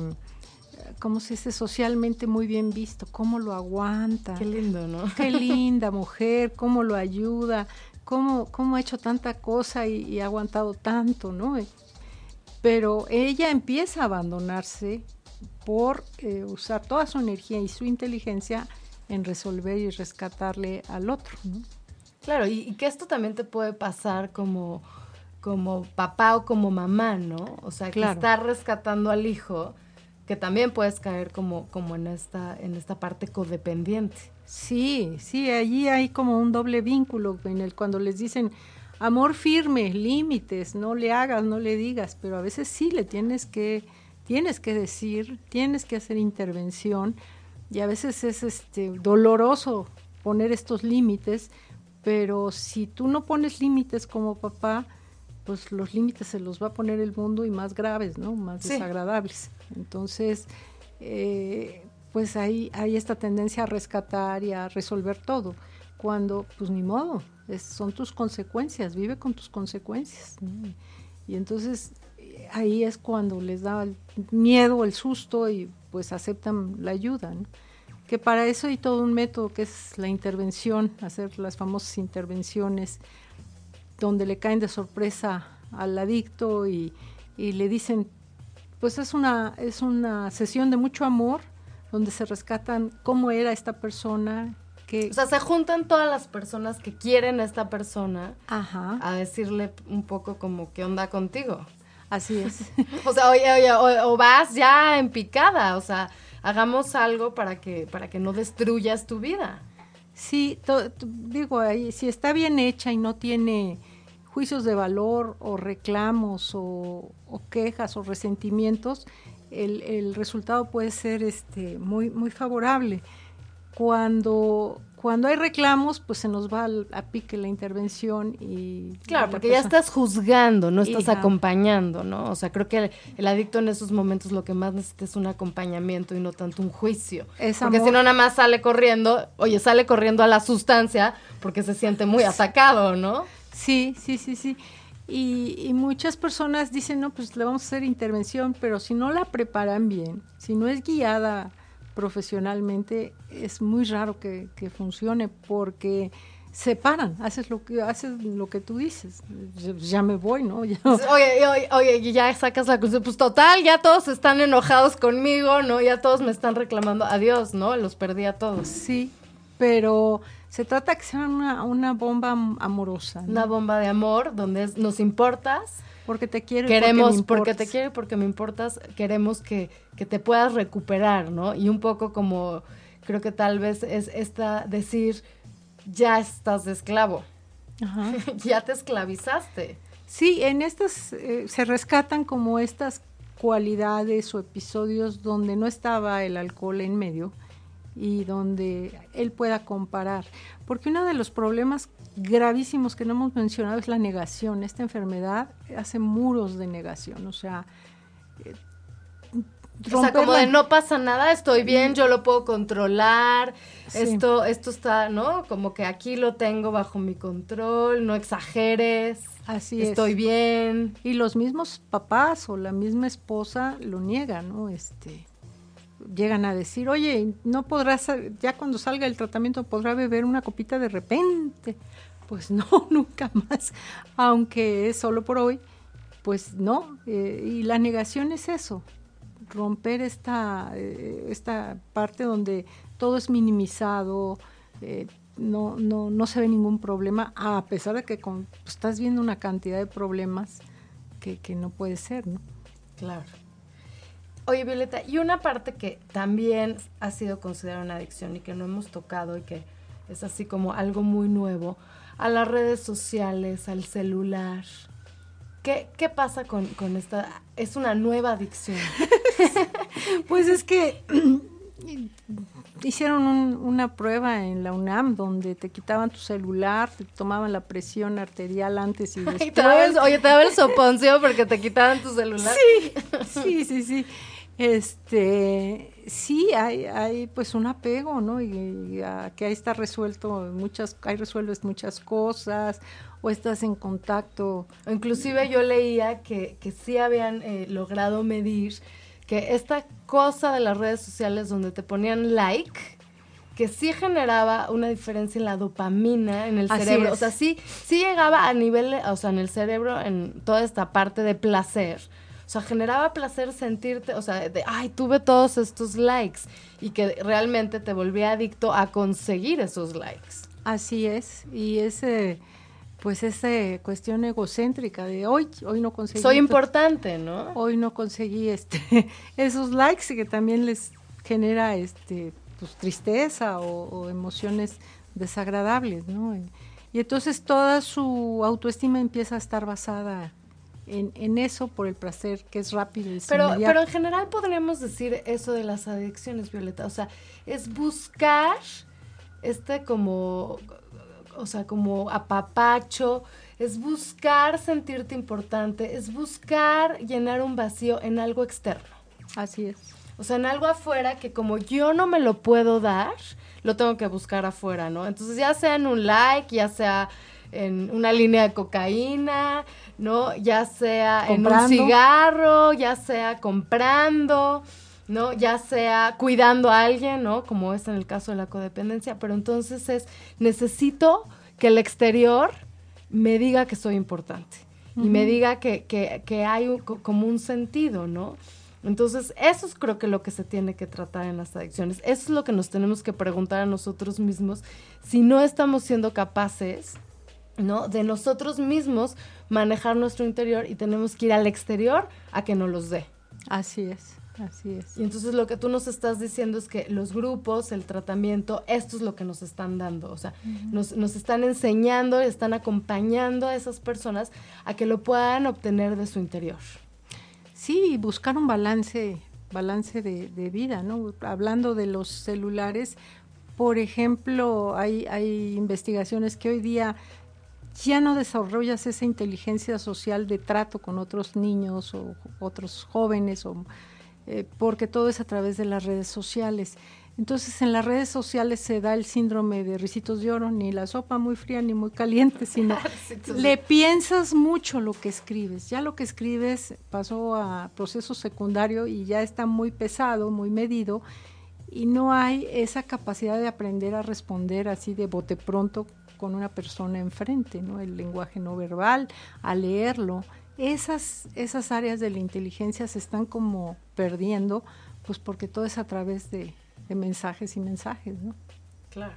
¿cómo se dice? Socialmente muy bien visto, cómo lo aguanta. Qué lindo, ¿no? Qué linda [LAUGHS] mujer, cómo lo ayuda, cómo, cómo ha hecho tanta cosa y, ha aguantado tanto, ¿no? Pero ella empieza a abandonarse por eh, usar toda su energía y su inteligencia en resolver y rescatarle al otro, ¿no? Claro, y, y que esto también te puede pasar como como papá o como mamá, ¿no? O sea, que está rescatando al hijo, que también puedes caer como, como en, esta, en esta parte codependiente. Sí, sí, allí hay como un doble vínculo en el cuando les dicen amor firme, límites, no le hagas, no le digas, pero a veces sí le tienes que, tienes que decir, tienes que hacer intervención y a veces es este doloroso poner estos límites, pero si tú no pones límites como papá, pues los límites se los va a poner el mundo y más graves, ¿no? Más desagradables. Entonces, eh, pues hay, hay esta tendencia a rescatar y a resolver todo, cuando, pues ni modo, son tus consecuencias, vive con tus consecuencias. Y entonces ahí es cuando les da el miedo, el susto y pues aceptan la ayuda, ¿no? que para eso hay todo un método que es la intervención, hacer las famosas intervenciones donde le caen de sorpresa al adicto y, y le dicen, pues es una, es una sesión de mucho amor donde se rescatan cómo era esta persona, que... O sea, se juntan todas las personas que quieren a esta persona Ajá, a decirle un poco como qué onda contigo. así es. [LAUGHS] O sea, oye, oye, o, o vas ya en picada, o sea, hagamos algo para que, para que no destruyas tu vida. Sí, to- to- digo, si está bien hecha y no tiene juicios de valor o reclamos o, o quejas o resentimientos, el, el resultado puede ser este, muy, muy favorable. Cuando, cuando hay reclamos, pues se nos va al- a pique la intervención y... Claro, porque ya estás juzgando, no estás Hija. acompañando, ¿no? O sea, creo que el, el adicto en esos momentos lo que más necesita es un acompañamiento y no tanto un juicio. Es porque si no, nada más sale corriendo, oye, sale corriendo a la sustancia porque se siente muy atacado, ¿no? Sí, sí, sí, sí. Y, y muchas personas dicen, no, pues le vamos a hacer intervención, pero si no la preparan bien, si no es guiada profesionalmente, es muy raro que, que funcione porque se paran, haces lo que haces lo que tú dices, ya, ya me voy, ¿no? [LAUGHS] Ya- Oye, oye, oye, y ya sacas la conclusión, pues total, ya todos están enojados conmigo, ¿no? Ya todos me están reclamando, adiós, ¿no? Los perdí a todos. Sí, pero se trata que sea una, una bomba am- amorosa, ¿no? Una bomba de amor donde es- nos importas, porque te quiero queremos, porque, porque, te quiero y porque me importas, queremos que, que te puedas recuperar, ¿no? Y un poco como, creo que tal vez es esta, decir, ya estás de esclavo, Ajá. [LAUGHS] ya te esclavizaste. Sí, en estas eh, se rescatan como estas cualidades o episodios donde no estaba el alcohol en medio y donde él pueda comparar. Porque uno de los problemas gravísimos que no hemos mencionado es la negación. Esta enfermedad hace muros de negación, o sea... eh, O sea, como de no pasa nada, estoy bien, yo lo puedo controlar, Sí. esto, esto está, ¿no? Como que aquí lo tengo bajo mi control, no exageres, Así es. estoy bien. Y los mismos papás o la misma esposa lo niegan, ¿no? Este, llegan a decir, oye, no podrás, ya cuando salga el tratamiento podrá beber una copita de repente. Pues no, [LAUGHS] nunca más, aunque es solo por hoy, pues no. eh, y la negación es eso, romper esta, eh, esta parte donde todo es minimizado, eh, no, no, no se ve ningún problema, a pesar de que con- pues, estás viendo una cantidad de problemas que, que no puede ser, ¿no? Claro. Oye, Violeta, y una parte que también ha sido considerada una adicción y que no hemos tocado y que es así como algo muy nuevo, a las redes sociales, al celular. ¿Qué, qué pasa con, con esta? Es una nueva adicción. [LAUGHS] Pues es que [CLEARS THROAT] hicieron un- una prueba en la UNAM donde te quitaban tu celular, te tomaban la presión arterial antes y [LAUGHS] después. te daba el- oye, te daba el soponcio porque te quitaban tu celular. Sí, sí, sí. Este, sí, hay, hay pues un apego, ¿no? Y, y a que ahí está resuelto muchas, hay resuelves muchas cosas, o estás en contacto. O Inclusive yo leía que, que sí habían eh, logrado medir que esta cosa de las redes sociales donde te ponían like, que sí generaba una diferencia en la dopamina en el Así cerebro. es. O sea, sí, sí llegaba a nivel, o sea, en el cerebro, en toda esta parte de placer. O sea, generaba placer sentirte, o sea, de, ay, tuve todos estos likes. Y que realmente te volvía adicto a conseguir esos likes. Así es, y ese, pues esa cuestión egocéntrica de hoy, hoy no conseguí. Soy importante, ¿no? Hoy no conseguí este, [LAUGHS] esos likes que también les genera este, pues tristeza o, o emociones desagradables, ¿no? Y entonces toda su autoestima empieza a estar basada en, en eso por el placer que es rápido y Pero, inmediato. pero en general podríamos decir eso de las adicciones, Violeta. O sea, es buscar este como, o sea, como apapacho, es buscar sentirte importante, es buscar llenar un vacío en algo externo. Así es. O sea, en algo afuera que como yo no me lo puedo dar, lo tengo que buscar afuera, ¿no? Entonces, ya sea en un like, ya sea en una línea de cocaína, ¿no? Ya sea en un Comprando. cigarro, ya sea comprando. ¿no? Ya sea cuidando a alguien, ¿no? Como es en el caso de la codependencia, pero entonces es, necesito que el exterior me diga que soy importante y me diga que, que, que hay como un sentido, ¿no? Entonces, eso es creo que lo que se tiene que tratar en las adicciones. Eso es lo que nos tenemos que preguntar a nosotros mismos si no estamos siendo capaces, ¿no? De nosotros mismos manejar nuestro interior y tenemos que ir al exterior a que nos los dé. Así es. Así es. Y entonces lo que tú nos estás diciendo es que los grupos, el tratamiento, esto es lo que nos están dando. O sea, nos, nos, están enseñando, están acompañando a esas personas a que lo puedan obtener de su interior. Sí, buscar un balance, balance de, de, vida, ¿no? Hablando de los celulares, por ejemplo, hay, hay investigaciones que hoy día ya no desarrollas esa inteligencia social de trato con otros niños o otros jóvenes, o, eh, porque todo es a través de las redes sociales. Entonces en las redes sociales se da el síndrome de risitos de oro, ni la sopa muy fría ni muy caliente, sino [LAUGHS] le piensas mucho lo que escribes. Ya lo que escribes pasó a proceso secundario y ya está muy pesado, muy medido, y no hay esa capacidad de aprender a responder así de bote pronto con una persona enfrente, ¿no? El lenguaje no verbal, a leerlo. Esas, esas áreas de la inteligencia se están como perdiendo, pues porque todo es a través de, de mensajes y mensajes, ¿no? Claro.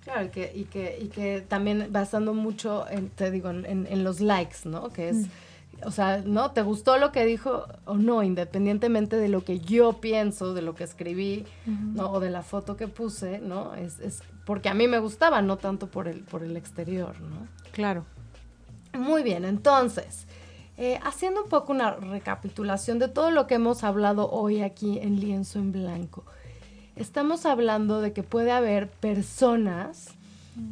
Claro, y que, y que, y que también basando mucho, en, te digo, en, en, los likes, ¿no? Que es, mm. O sea, ¿no? ¿Te gustó lo que dijo o no? Independientemente de lo que yo pienso, de lo que escribí. ¿no? O de la foto que puse, ¿no? Es, es porque a mí me gustaba, no tanto por el, por el exterior, ¿no? Claro. Muy bien, entonces, eh, haciendo un poco una recapitulación de todo lo que hemos hablado hoy aquí en Lienzo en Blanco estamos hablando de que puede haber personas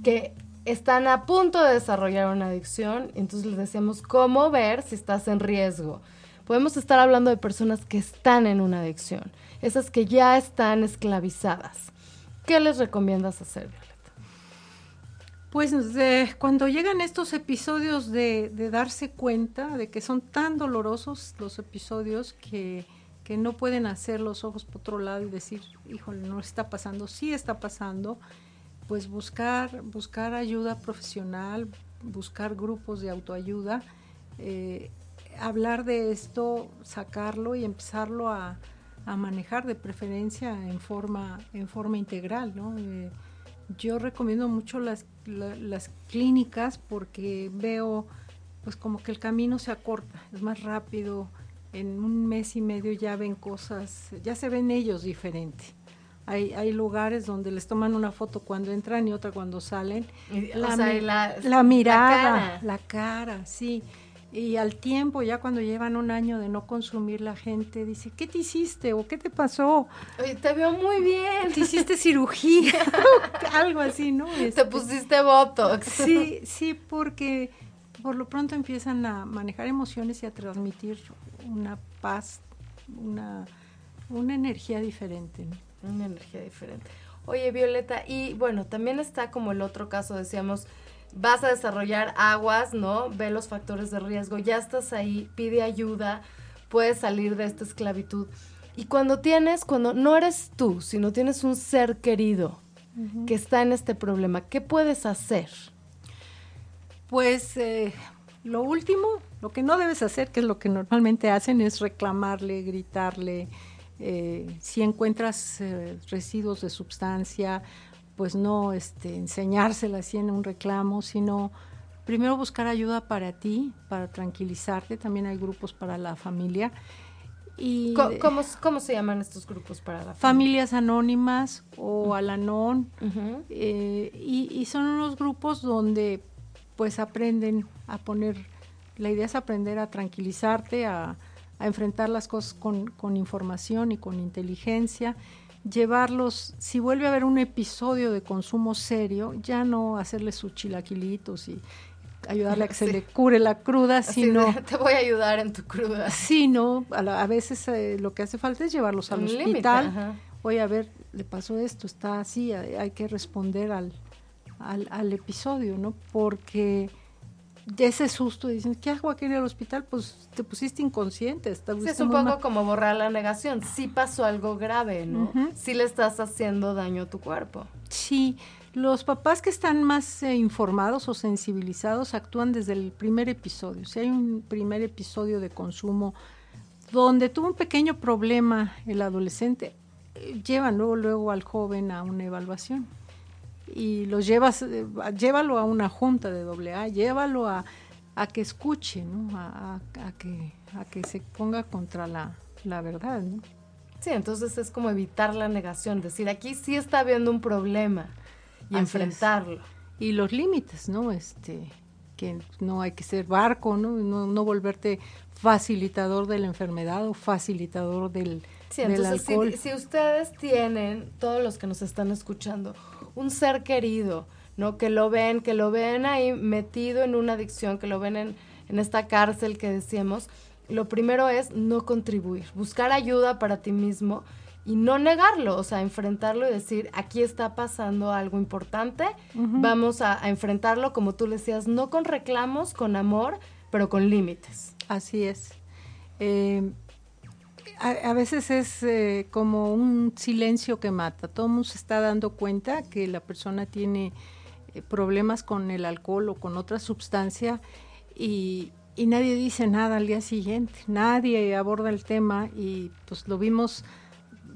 que están a punto de desarrollar una adicción, entonces les decíamos cómo ver si estás en riesgo. Podemos estar hablando de personas que están en una adicción, esas que ya están esclavizadas. ¿Qué les recomiendas hacer, Violeta? Pues cuando llegan estos episodios de, de darse cuenta de que son tan dolorosos los episodios que que no pueden hacer los ojos por otro lado y decir, híjole, no está pasando, sí está pasando, pues buscar, buscar ayuda profesional, buscar grupos de autoayuda, eh, hablar de esto, sacarlo y empezarlo a, manejar de preferencia en forma, en forma integral, ¿no? Eh, yo recomiendo mucho las, las clínicas porque veo pues como que el camino se acorta, es más rápido, en un mes y medio ya ven cosas, ya se ven ellos diferente. Hay, hay lugares donde les toman una foto cuando entran y otra cuando salen. La, la, la, mirada, la cara. sí. Y al tiempo, ya cuando llevan un año de no consumir, la gente dice, ¿qué te hiciste o qué te pasó? Oye, te veo muy bien. Te hiciste [LAUGHS] cirugía, [LAUGHS] algo así, ¿no? te este, pusiste Botox. Sí, sí, porque por lo pronto empiezan a manejar emociones y a transmitir una paz, una, una energía diferente. Una energía diferente. Oye, Violeta, y bueno, también está como el otro caso, decíamos, vas a desarrollar aguas, ¿no? Ve los factores de riesgo, ya estás ahí, pide ayuda, puedes salir de esta esclavitud. Y cuando tienes, cuando no eres tú, sino tienes un ser querido que está en este problema, ¿qué puedes hacer? Pues eh, lo último, lo que no debes hacer, que es lo que normalmente hacen, es reclamarle, gritarle. Eh, si encuentras eh, residuos de sustancia, pues no este, enseñársela así en un reclamo, sino primero buscar ayuda para ti, para tranquilizarte. También hay grupos para la familia. Y ¿Cómo, cómo, se llaman estos grupos para la familia? Familias Anónimas o Alanón. Eh, y, y, son unos grupos donde pues aprenden a poner, la idea es aprender a tranquilizarte, a, enfrentar las cosas con, información y con inteligencia, llevarlos, si vuelve a haber un episodio de consumo serio, ya no hacerle sus chilaquilitos y ayudarle a que se [LAUGHS] le cure la cruda, sino... te voy a ayudar en tu cruda. Sino, a, a veces eh, lo que hace falta es llevarlos al hospital. Oye, a ver, le pasó esto, está así, hay que responder al, al, episodio, ¿no? Porque de ese susto, dicen, ¿qué hago aquí en el hospital? Pues te pusiste inconsciente. Sí, es un poco como borrar la negación. Sí pasó algo grave, ¿no? Sí le estás haciendo daño a tu cuerpo. Sí, los papás que están más eh, informados o sensibilizados actúan desde el primer episodio. Si hay un primer episodio de consumo donde tuvo un pequeño problema el adolescente, eh, llevan luego, luego al joven a una evaluación y los llevas, eh, llévalo a una junta de doble A, llévalo a, a que escuche, ¿no? A, que, a que se ponga contra la, la verdad, ¿no? Sí, entonces es como evitar la negación, decir, aquí sí está habiendo un problema y enfrentarlo. Y los límites, ¿no? Este, que no hay que ser barco, ¿no? No, no volverte facilitador de la enfermedad o facilitador del, sí, entonces, alcohol. Si, si ustedes tienen, todos los que nos están escuchando, un ser querido, ¿no? Que lo ven, que lo ven ahí metido en una adicción, que lo ven en, en esta cárcel que decíamos, lo primero es no contribuir, buscar ayuda para ti mismo y no negarlo, o sea, enfrentarlo y decir, aquí está pasando algo importante, vamos a, enfrentarlo, como tú decías, no con reclamos, con amor, pero con límites. Así es. Eh, a, veces es eh, como un silencio que mata. Todo el mundo se está dando cuenta que la persona tiene eh, problemas con el alcohol o con otra sustancia y, y, nadie dice nada al día siguiente. Nadie aborda el tema y pues lo vimos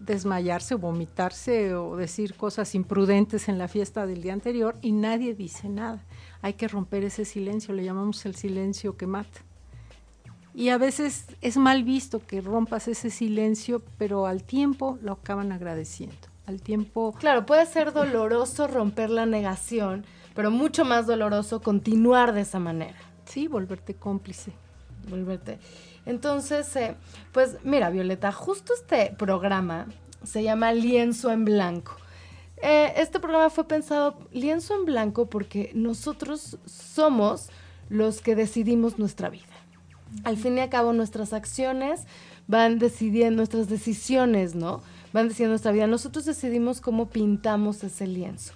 desmayarse vomitarse o decir cosas imprudentes en la fiesta del día anterior y nadie dice nada. Hay que romper ese silencio, le llamamos el silencio que mata. Y a veces es mal visto que rompas ese silencio, pero al tiempo lo acaban agradeciendo. Al tiempo... Claro, puede ser doloroso romper la negación, pero mucho más doloroso continuar de esa manera. Sí, volverte cómplice. Volverte. Entonces, eh, pues mira, Violeta, justo este programa se llama Lienzo en Blanco. Eh, este programa fue pensado lienzo en blanco porque nosotros somos los que decidimos nuestra vida. Al fin y al cabo, nuestras acciones van decidiendo, nuestras decisiones, ¿no? Van decidiendo nuestra vida. Nosotros decidimos cómo pintamos ese lienzo.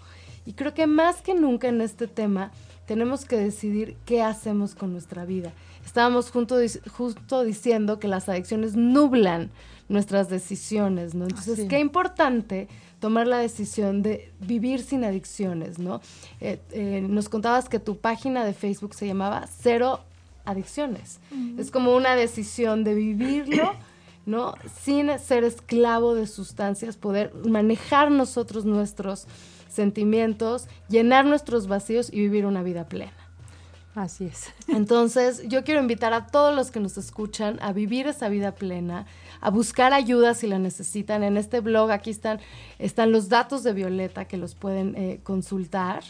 Y creo que más que nunca en este tema tenemos que decidir qué hacemos con nuestra vida. Estábamos junto, justo diciendo que las adicciones nublan nuestras decisiones, ¿no? Entonces, qué importante tomar la decisión de vivir sin adicciones, ¿no? Eh, eh, nos contabas que tu página de Facebook se llamaba Cero Adicciones. Es como una decisión de vivirlo, [COUGHS] ¿no? Sin ser esclavo de sustancias, poder manejar nosotros nuestros sentimientos, llenar nuestros vacíos y vivir una vida plena. Así es. [LAUGHS] Entonces, yo quiero invitar a todos los que nos escuchan a vivir esa vida plena, a buscar ayuda si la necesitan. En este blog aquí están, están los datos de Violeta que los pueden eh, consultar.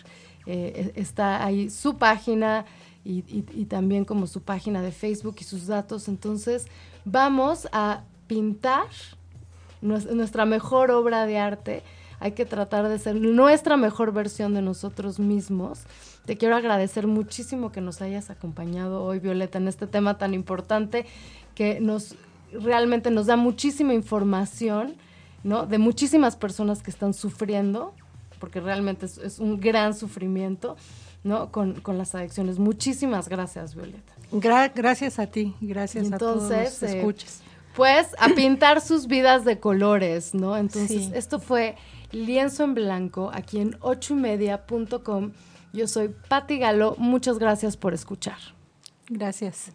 Eh, e, está ahí su página y, también como su página de Facebook y sus datos. Entonces, vamos a pintar nuestra mejor obra de arte. Hay que tratar de ser nuestra mejor versión de nosotros mismos te quiero agradecer muchísimo que nos hayas acompañado hoy, Violeta, en este tema tan importante que nos realmente nos da muchísima información, ¿no? De muchísimas personas que están sufriendo, porque realmente es, un gran sufrimiento, ¿no? Con, las adicciones. Muchísimas gracias, Violeta. gracias a ti, gracias a todos los eh, escuches. pues a [LAUGHS] pintar sus vidas de colores, ¿no? Entonces, esto fue Lienzo en Blanco aquí en ochoymedia.com yo soy Patti Galo. Muchas gracias por escuchar. Gracias.